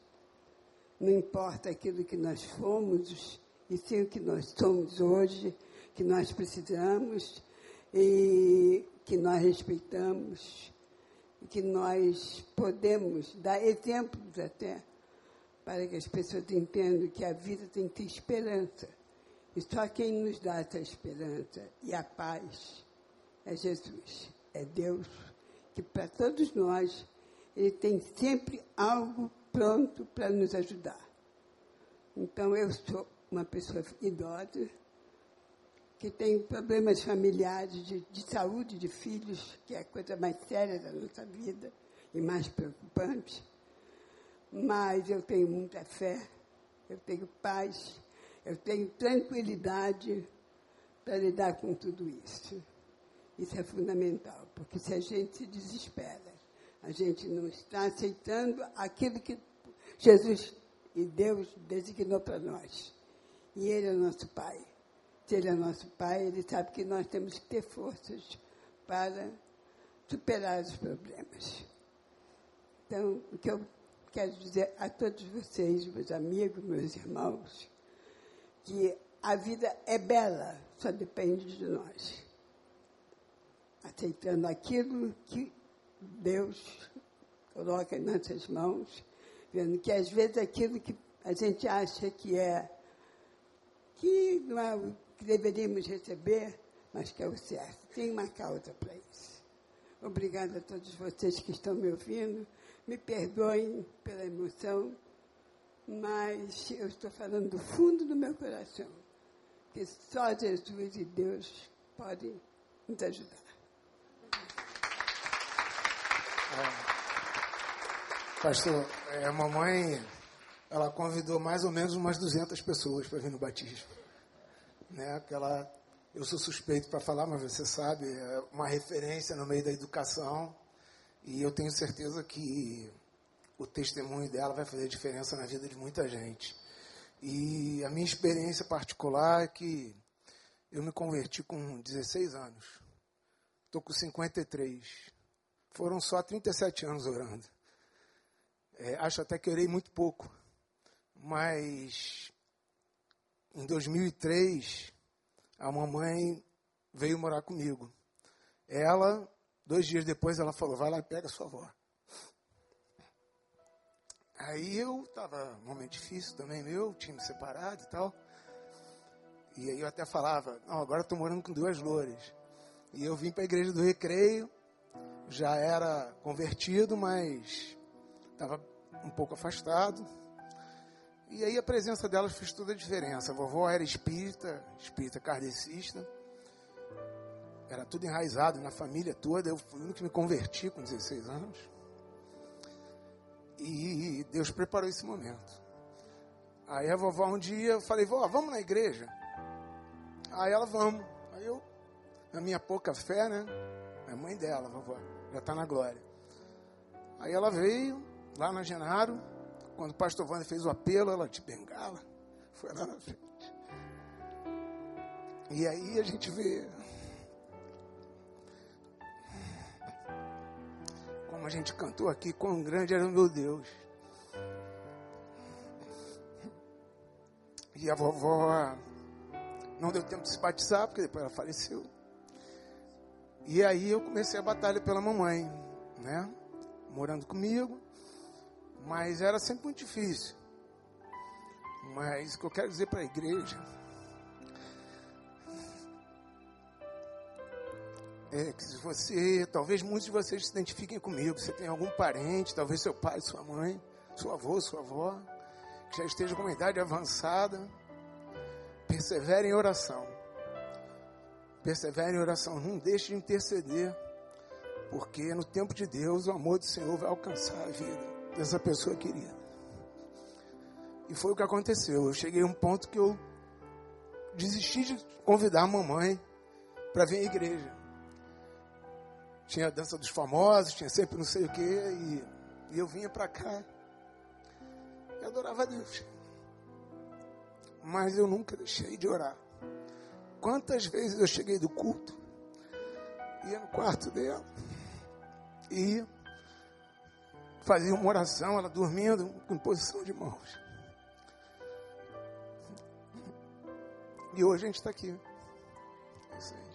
não importa aquilo que nós fomos, e sim o que nós somos hoje, que nós precisamos e que nós respeitamos, que nós podemos dar exemplos até para que as pessoas entendam que a vida tem que ter esperança. E só quem nos dá essa esperança e a paz é Jesus, é Deus que para todos nós ele tem sempre algo pronto para nos ajudar. Então eu sou uma pessoa idosa que tem problemas familiares de, de saúde de filhos, que é a coisa mais séria da nossa vida e mais preocupante. Mas eu tenho muita fé, eu tenho paz, eu tenho tranquilidade para lidar com tudo isso. Isso é fundamental, porque se a gente se desespera, a gente não está aceitando aquilo que Jesus e Deus designou para nós. E Ele é nosso Pai. Se Ele é nosso Pai, Ele sabe que nós temos que ter forças para superar os problemas. Então, o que eu quero dizer a todos vocês, meus amigos, meus irmãos, que a vida é bela, só depende de nós aceitando aquilo que Deus coloca em nossas mãos, vendo que às vezes aquilo que a gente acha que é que não é o que deveríamos receber, mas que é o certo. Tem uma causa para isso. Obrigada a todos vocês que estão me ouvindo. Me perdoem pela emoção, mas eu estou falando do fundo do meu coração, que só Jesus e Deus podem nos ajudar. Pastor, é, a mamãe, ela convidou mais ou menos umas 200 pessoas para vir no batismo. Né? Aquela, eu sou suspeito para falar, mas você sabe, é uma referência no meio da educação. E eu tenho certeza que o testemunho dela vai fazer diferença na vida de muita gente. E a minha experiência particular é que eu me converti com 16 anos. Estou com 53. Foram só 37 anos orando. É, acho até que orei muito pouco. Mas em 2003, a mamãe veio morar comigo. Ela, dois dias depois, ela falou: vai lá e pega sua avó. Aí eu estava num momento difícil também meu, tinha me separado e tal. E aí eu até falava, não, agora estou morando com duas louras. E eu vim para a igreja do recreio, já era convertido, mas estava um pouco afastado. E aí a presença delas fez toda a diferença. A vovó era espírita, espírita kardecista. Era tudo enraizado na família toda. Eu fui o único que me converti com 16 anos. E Deus preparou esse momento. Aí a vovó um dia, eu falei, vó, vamos na igreja? Aí ela, vamos. Aí eu, na minha pouca fé, né? É mãe dela, vovó, já está na glória. Aí ela veio, lá na Genaro, quando o pastor Wander fez o apelo, ela de bengala, foi lá na frente. E aí a gente vê a gente cantou aqui, quão grande era o meu Deus. E a vovó não deu tempo de se batizar, porque depois ela faleceu. E aí eu comecei a batalha pela mamãe, né? Morando comigo. Mas era sempre muito difícil. Mas o que eu quero dizer para a igreja é que você, talvez muitos de vocês se identifiquem comigo, você tem algum parente, talvez seu pai, sua mãe, seu avô, sua avó, que já esteja com uma idade avançada, persevere em oração. Persevere em oração, não deixe de interceder, porque no tempo de Deus o amor do Senhor vai alcançar a vida dessa pessoa querida. E foi o que aconteceu. Eu cheguei a um ponto que eu desisti de convidar a mamãe para vir à igreja. Tinha a dança dos famosos, tinha sempre não sei o que, e, eu vinha para cá e adorava a Deus. Mas eu nunca deixei de orar. Quantas vezes eu cheguei do culto, ia no quarto dela, e fazia uma oração, ela dormindo com posição de mãos. E hoje a gente está aqui. É isso aí.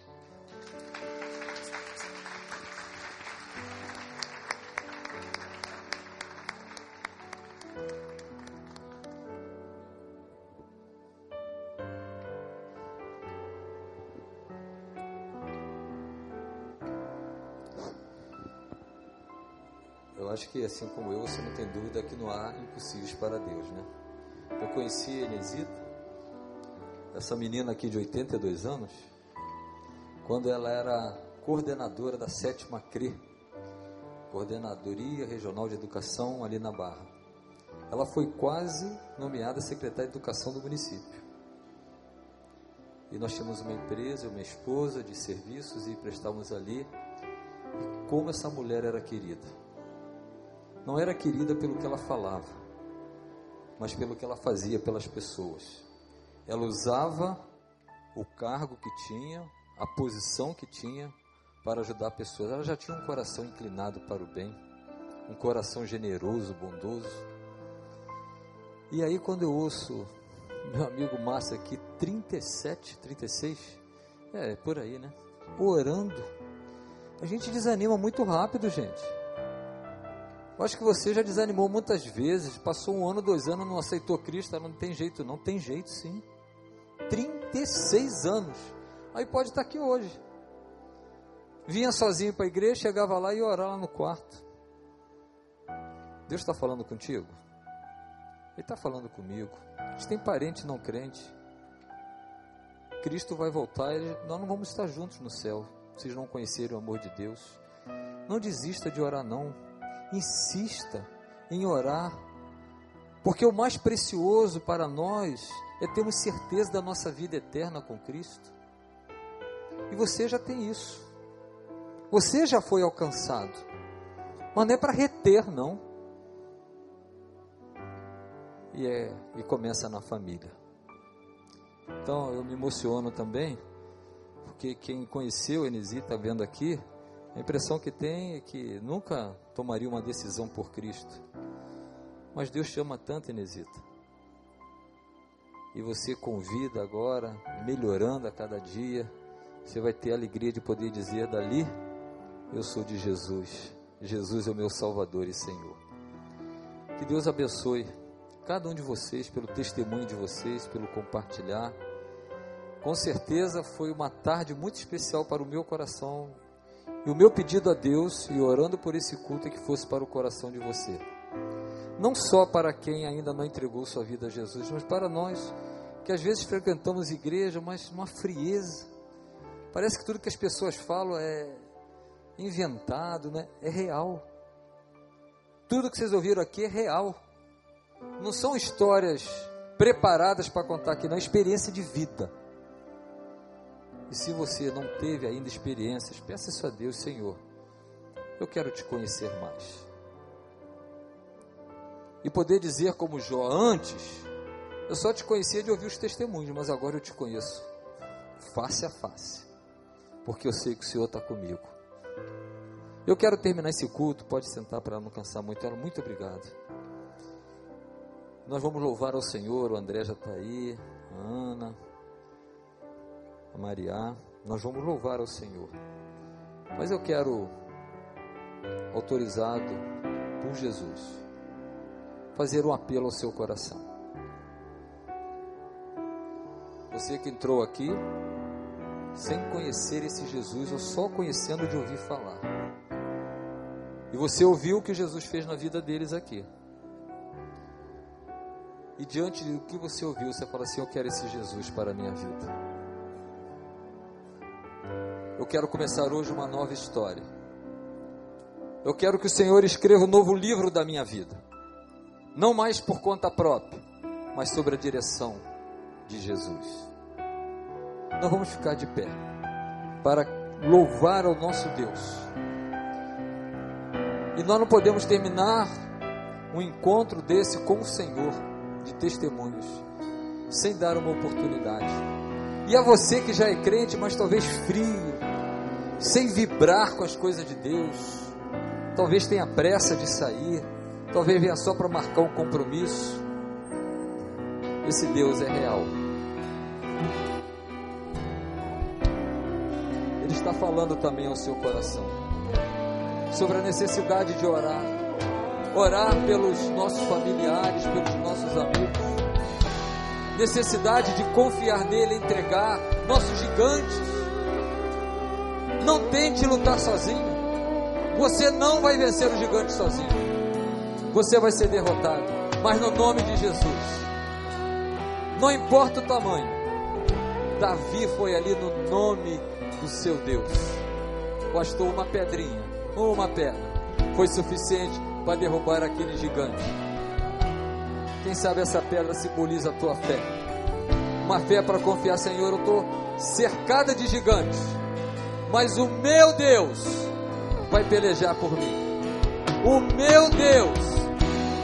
Que assim como eu, você não tem dúvida que não há impossíveis para Deus, né? Eu conheci a Enesita, essa menina aqui de 82 anos, quando ela era coordenadora da sétima CRE, Coordenadoria Regional de Educação ali na Barra. Ela foi quase nomeada secretária de Educação do município. E nós tínhamos uma empresa, uma esposa de serviços e prestávamos ali. E como essa mulher era querida não era querida pelo que ela falava, mas pelo que ela fazia pelas pessoas. Ela usava o cargo que tinha, a posição que tinha para ajudar pessoas. Ela já tinha um coração inclinado para o bem, um coração generoso, bondoso. E aí quando eu ouço meu amigo Márcio aqui, 37, 36, é por aí, né? Orando, a gente desanima muito rápido, gente. Eu acho que você já desanimou muitas vezes, passou um ano, dois anos, não aceitou Cristo, não tem jeito, não tem jeito sim. 36 anos. Aí pode estar aqui hoje. Vinha sozinho para a igreja, chegava lá e orar lá no quarto. Deus está falando contigo? Ele está falando comigo. A gente tem parente não crente. Cristo vai voltar, nós não vamos estar juntos no céu. Vocês não conhecerem o amor de Deus. Não desista de orar, não insista em orar, porque o mais precioso para nós é termos certeza da nossa vida eterna com Cristo. E você já tem isso. Você já foi alcançado. Mas não é para reter, não. E, é, e começa na família. Então eu me emociono também, porque quem conheceu Enesi está vendo aqui, a impressão que tem é que nunca tomaria uma decisão por Cristo. Mas Deus te ama tanto, Inesita. E você convida agora, melhorando a cada dia, você vai ter a alegria de poder dizer dali: Eu sou de Jesus. Jesus é o meu Salvador e Senhor. Que Deus abençoe cada um de vocês pelo testemunho de vocês, pelo compartilhar. Com certeza foi uma tarde muito especial para o meu coração e o meu pedido a Deus e orando por esse culto é que fosse para o coração de você. Não só para quem ainda não entregou sua vida a Jesus, mas para nós que às vezes frequentamos igreja, mas uma frieza. Parece que tudo que as pessoas falam é inventado, né? É real. Tudo que vocês ouviram aqui é real. Não são histórias preparadas para contar aqui, não, é experiência de vida. E se você não teve ainda experiências, peça isso a Deus, Senhor. Eu quero te conhecer mais. E poder dizer como Jó, antes, eu só te conhecia de ouvir os testemunhos, mas agora eu te conheço face a face, porque eu sei que o Senhor está comigo. Eu quero terminar esse culto, pode sentar para não cansar muito ela, muito obrigado. Nós vamos louvar ao Senhor, o André já está aí, a Ana a Maria, nós vamos louvar ao Senhor. Mas eu quero, autorizado por Jesus, fazer um apelo ao seu coração. Você que entrou aqui sem conhecer esse Jesus, ou só conhecendo de ouvir falar. E você ouviu o que Jesus fez na vida deles aqui. E diante do que você ouviu, você fala assim: Eu quero esse Jesus para a minha vida. Eu quero começar hoje uma nova história. Eu quero que o Senhor escreva um novo livro da minha vida. Não mais por conta própria, mas sobre a direção de Jesus. Nós vamos ficar de pé para louvar ao nosso Deus. E nós não podemos terminar um encontro desse com o Senhor, de testemunhos, sem dar uma oportunidade. E a você que já é crente, mas talvez frio, sem vibrar com as coisas de Deus, talvez tenha pressa de sair, talvez venha só para marcar um compromisso. Esse Deus é real. Ele está falando também ao seu coração. Sobre a necessidade de orar, orar pelos nossos familiares, pelos nossos amigos, necessidade de confiar nele, entregar nossos gigantes não tente lutar sozinho. Você não vai vencer o gigante sozinho. Você vai ser derrotado. Mas no nome de Jesus. Não importa o tamanho. Davi foi ali no nome do seu Deus. Bastou uma pedrinha, uma pedra, foi suficiente para derrubar aquele gigante. Quem sabe essa pedra simboliza a tua fé. Uma fé para confiar, Senhor, eu estou cercada de gigantes mas o meu Deus vai pelejar por mim. O meu Deus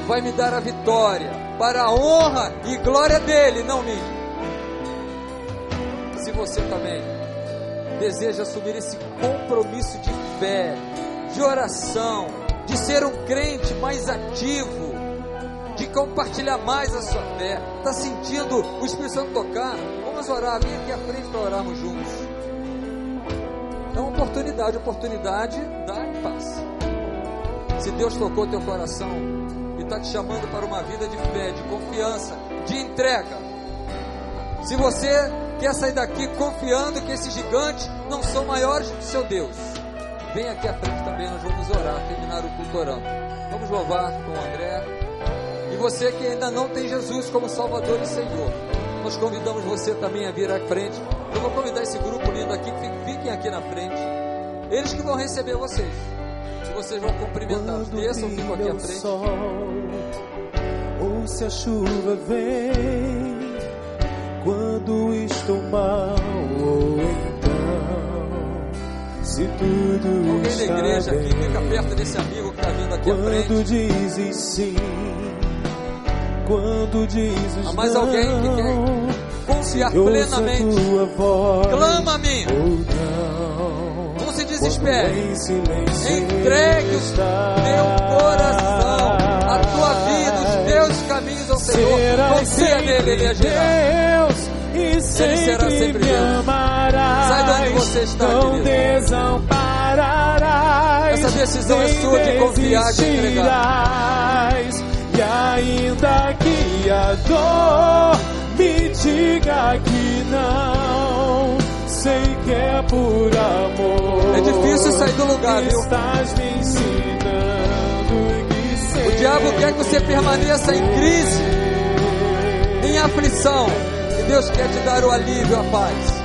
vai me dar a vitória para a honra e glória dele, não minha. Se você também deseja assumir esse compromisso de fé, de oração, de ser um crente mais ativo, de compartilhar mais a sua fé, está sentindo o Espírito Santo tocar? Vamos orar, vem aqui à frente para orarmos juntos. É uma oportunidade, oportunidade e passa. Se Deus tocou teu coração e está te chamando para uma vida de fé, de confiança, de entrega. Se você quer sair daqui confiando que esses gigantes não são maiores do que seu Deus, vem aqui à frente também, nós vamos orar, terminar o culto orando. Vamos louvar com o André. E você que ainda não tem Jesus como Salvador e Senhor, nós convidamos você também a vir à frente. Eu vou convidar esse grupo lindo aqui, fiquem aqui na frente. Eles que vão receber vocês. Se vocês vão cumprimentar, desçam, ficam aqui à frente. Sol, ou se a chuva vem, quando estou mal, ou então, se tudo Alguém da igreja bem, aqui, fica perto desse amigo que está vindo aqui à frente. Quando dizes sim, quando dizes Há mais alguém que quer confiar plenamente. Clama a mim. Não se desespere. Entregue o teu coração, a tua vida, os teus caminhos ao Senhor. Confia nele, ele agirá. Ele será sempre Deus. Sai de onde você está, querido. Essa decisão é sua de confiar, de entregar. Diga que não, sei que é por amor. É difícil sair do lugar, viu? Estás me ensinando que sei. O diabo quer que você permaneça em crise, em aflição. E Deus quer te dar o alívio, a paz.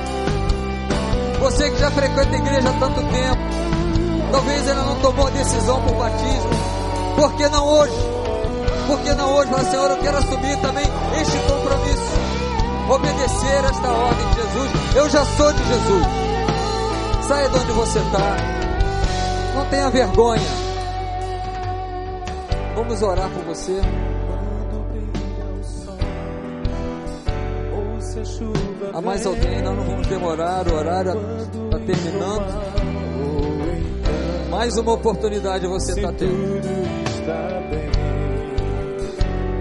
Você que já frequenta a igreja há tanto tempo, talvez ainda não tomou a decisão por batismo. Por que não hoje? Por que não hoje? Fala, Senhor, eu quero assumir também este compromisso. Obedecer esta ordem de Jesus. Eu já sou de Jesus. Saia de onde você está. Não tenha vergonha. Vamos orar por você. Há mais alguém? Nós não vamos demorar. O horário está terminando. Mais uma oportunidade você está tendo.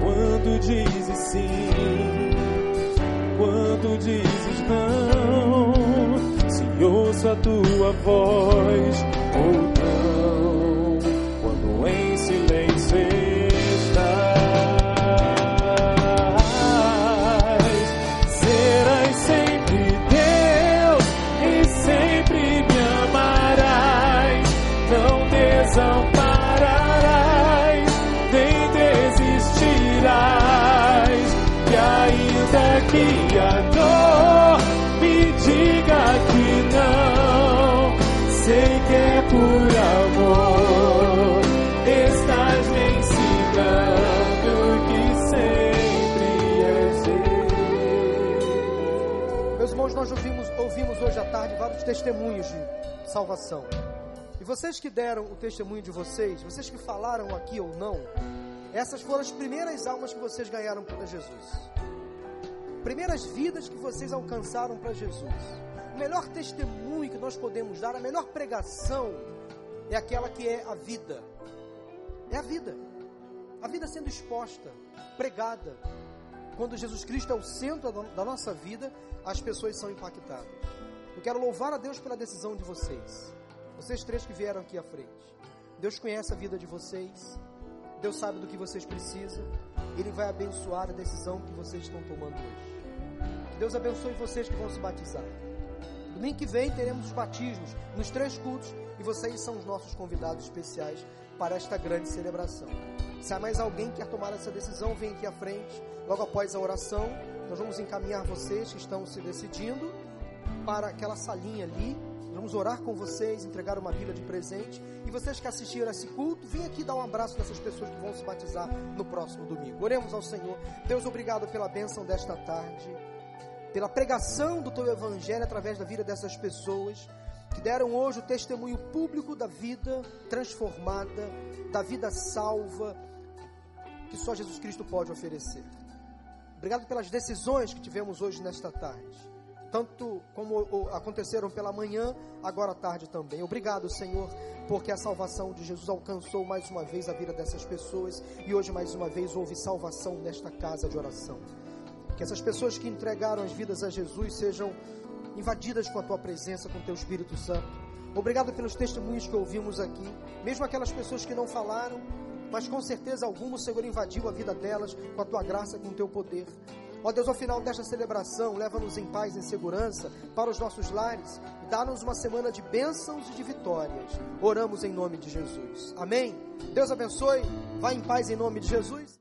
Quando dizes sim, quando dizes não, se ouço a tua voz. Ou testemunhos de salvação. E vocês que deram o testemunho de vocês, vocês que falaram aqui ou não, essas foram as primeiras almas que vocês ganharam para Jesus. Primeiras vidas que vocês alcançaram para Jesus. O melhor testemunho que nós podemos dar, a melhor pregação, é aquela que é a vida. É a vida. A vida sendo exposta, pregada. Quando Jesus Cristo é o centro da nossa vida, as pessoas são impactadas. Eu quero louvar a Deus pela decisão de vocês. Vocês três que vieram aqui à frente. Deus conhece a vida de vocês. Deus sabe do que vocês precisam. Ele vai abençoar a decisão que vocês estão tomando hoje. Que Deus abençoe vocês que vão se batizar. Domingo que vem teremos os batismos nos três cultos e vocês são os nossos convidados especiais para esta grande celebração. Se há mais alguém que quer tomar essa decisão, vem aqui à frente. Logo após a oração, nós vamos encaminhar vocês que estão se decidindo para aquela salinha ali. Vamos orar com vocês, entregar uma Bíblia de presente. E vocês que assistiram a esse culto, vem aqui dar um abraço dessas pessoas que vão se batizar no próximo domingo. Oremos ao Senhor. Deus, obrigado pela bênção desta tarde, pela pregação do teu evangelho através da vida dessas pessoas que deram hoje o testemunho público da vida transformada, da vida salva, que só Jesus Cristo pode oferecer. Obrigado pelas decisões que tivemos hoje nesta tarde tanto como aconteceram pela manhã, agora à tarde também. Obrigado, Senhor, porque a salvação de Jesus alcançou mais uma vez a vida dessas pessoas e hoje mais uma vez houve salvação nesta casa de oração. Que essas pessoas que entregaram as vidas a Jesus sejam invadidas com a tua presença, com o teu Espírito Santo. Obrigado pelos testemunhos que ouvimos aqui, mesmo aquelas pessoas que não falaram, mas com certeza alguma o Senhor invadiu a vida delas com a tua graça, com o teu poder. Ó Deus, ao final desta celebração, leva-nos em paz e em segurança para os nossos lares dá-nos uma semana de bênçãos e de vitórias. Oramos em nome de Jesus. Amém? Deus abençoe. Vá em paz em nome de Jesus.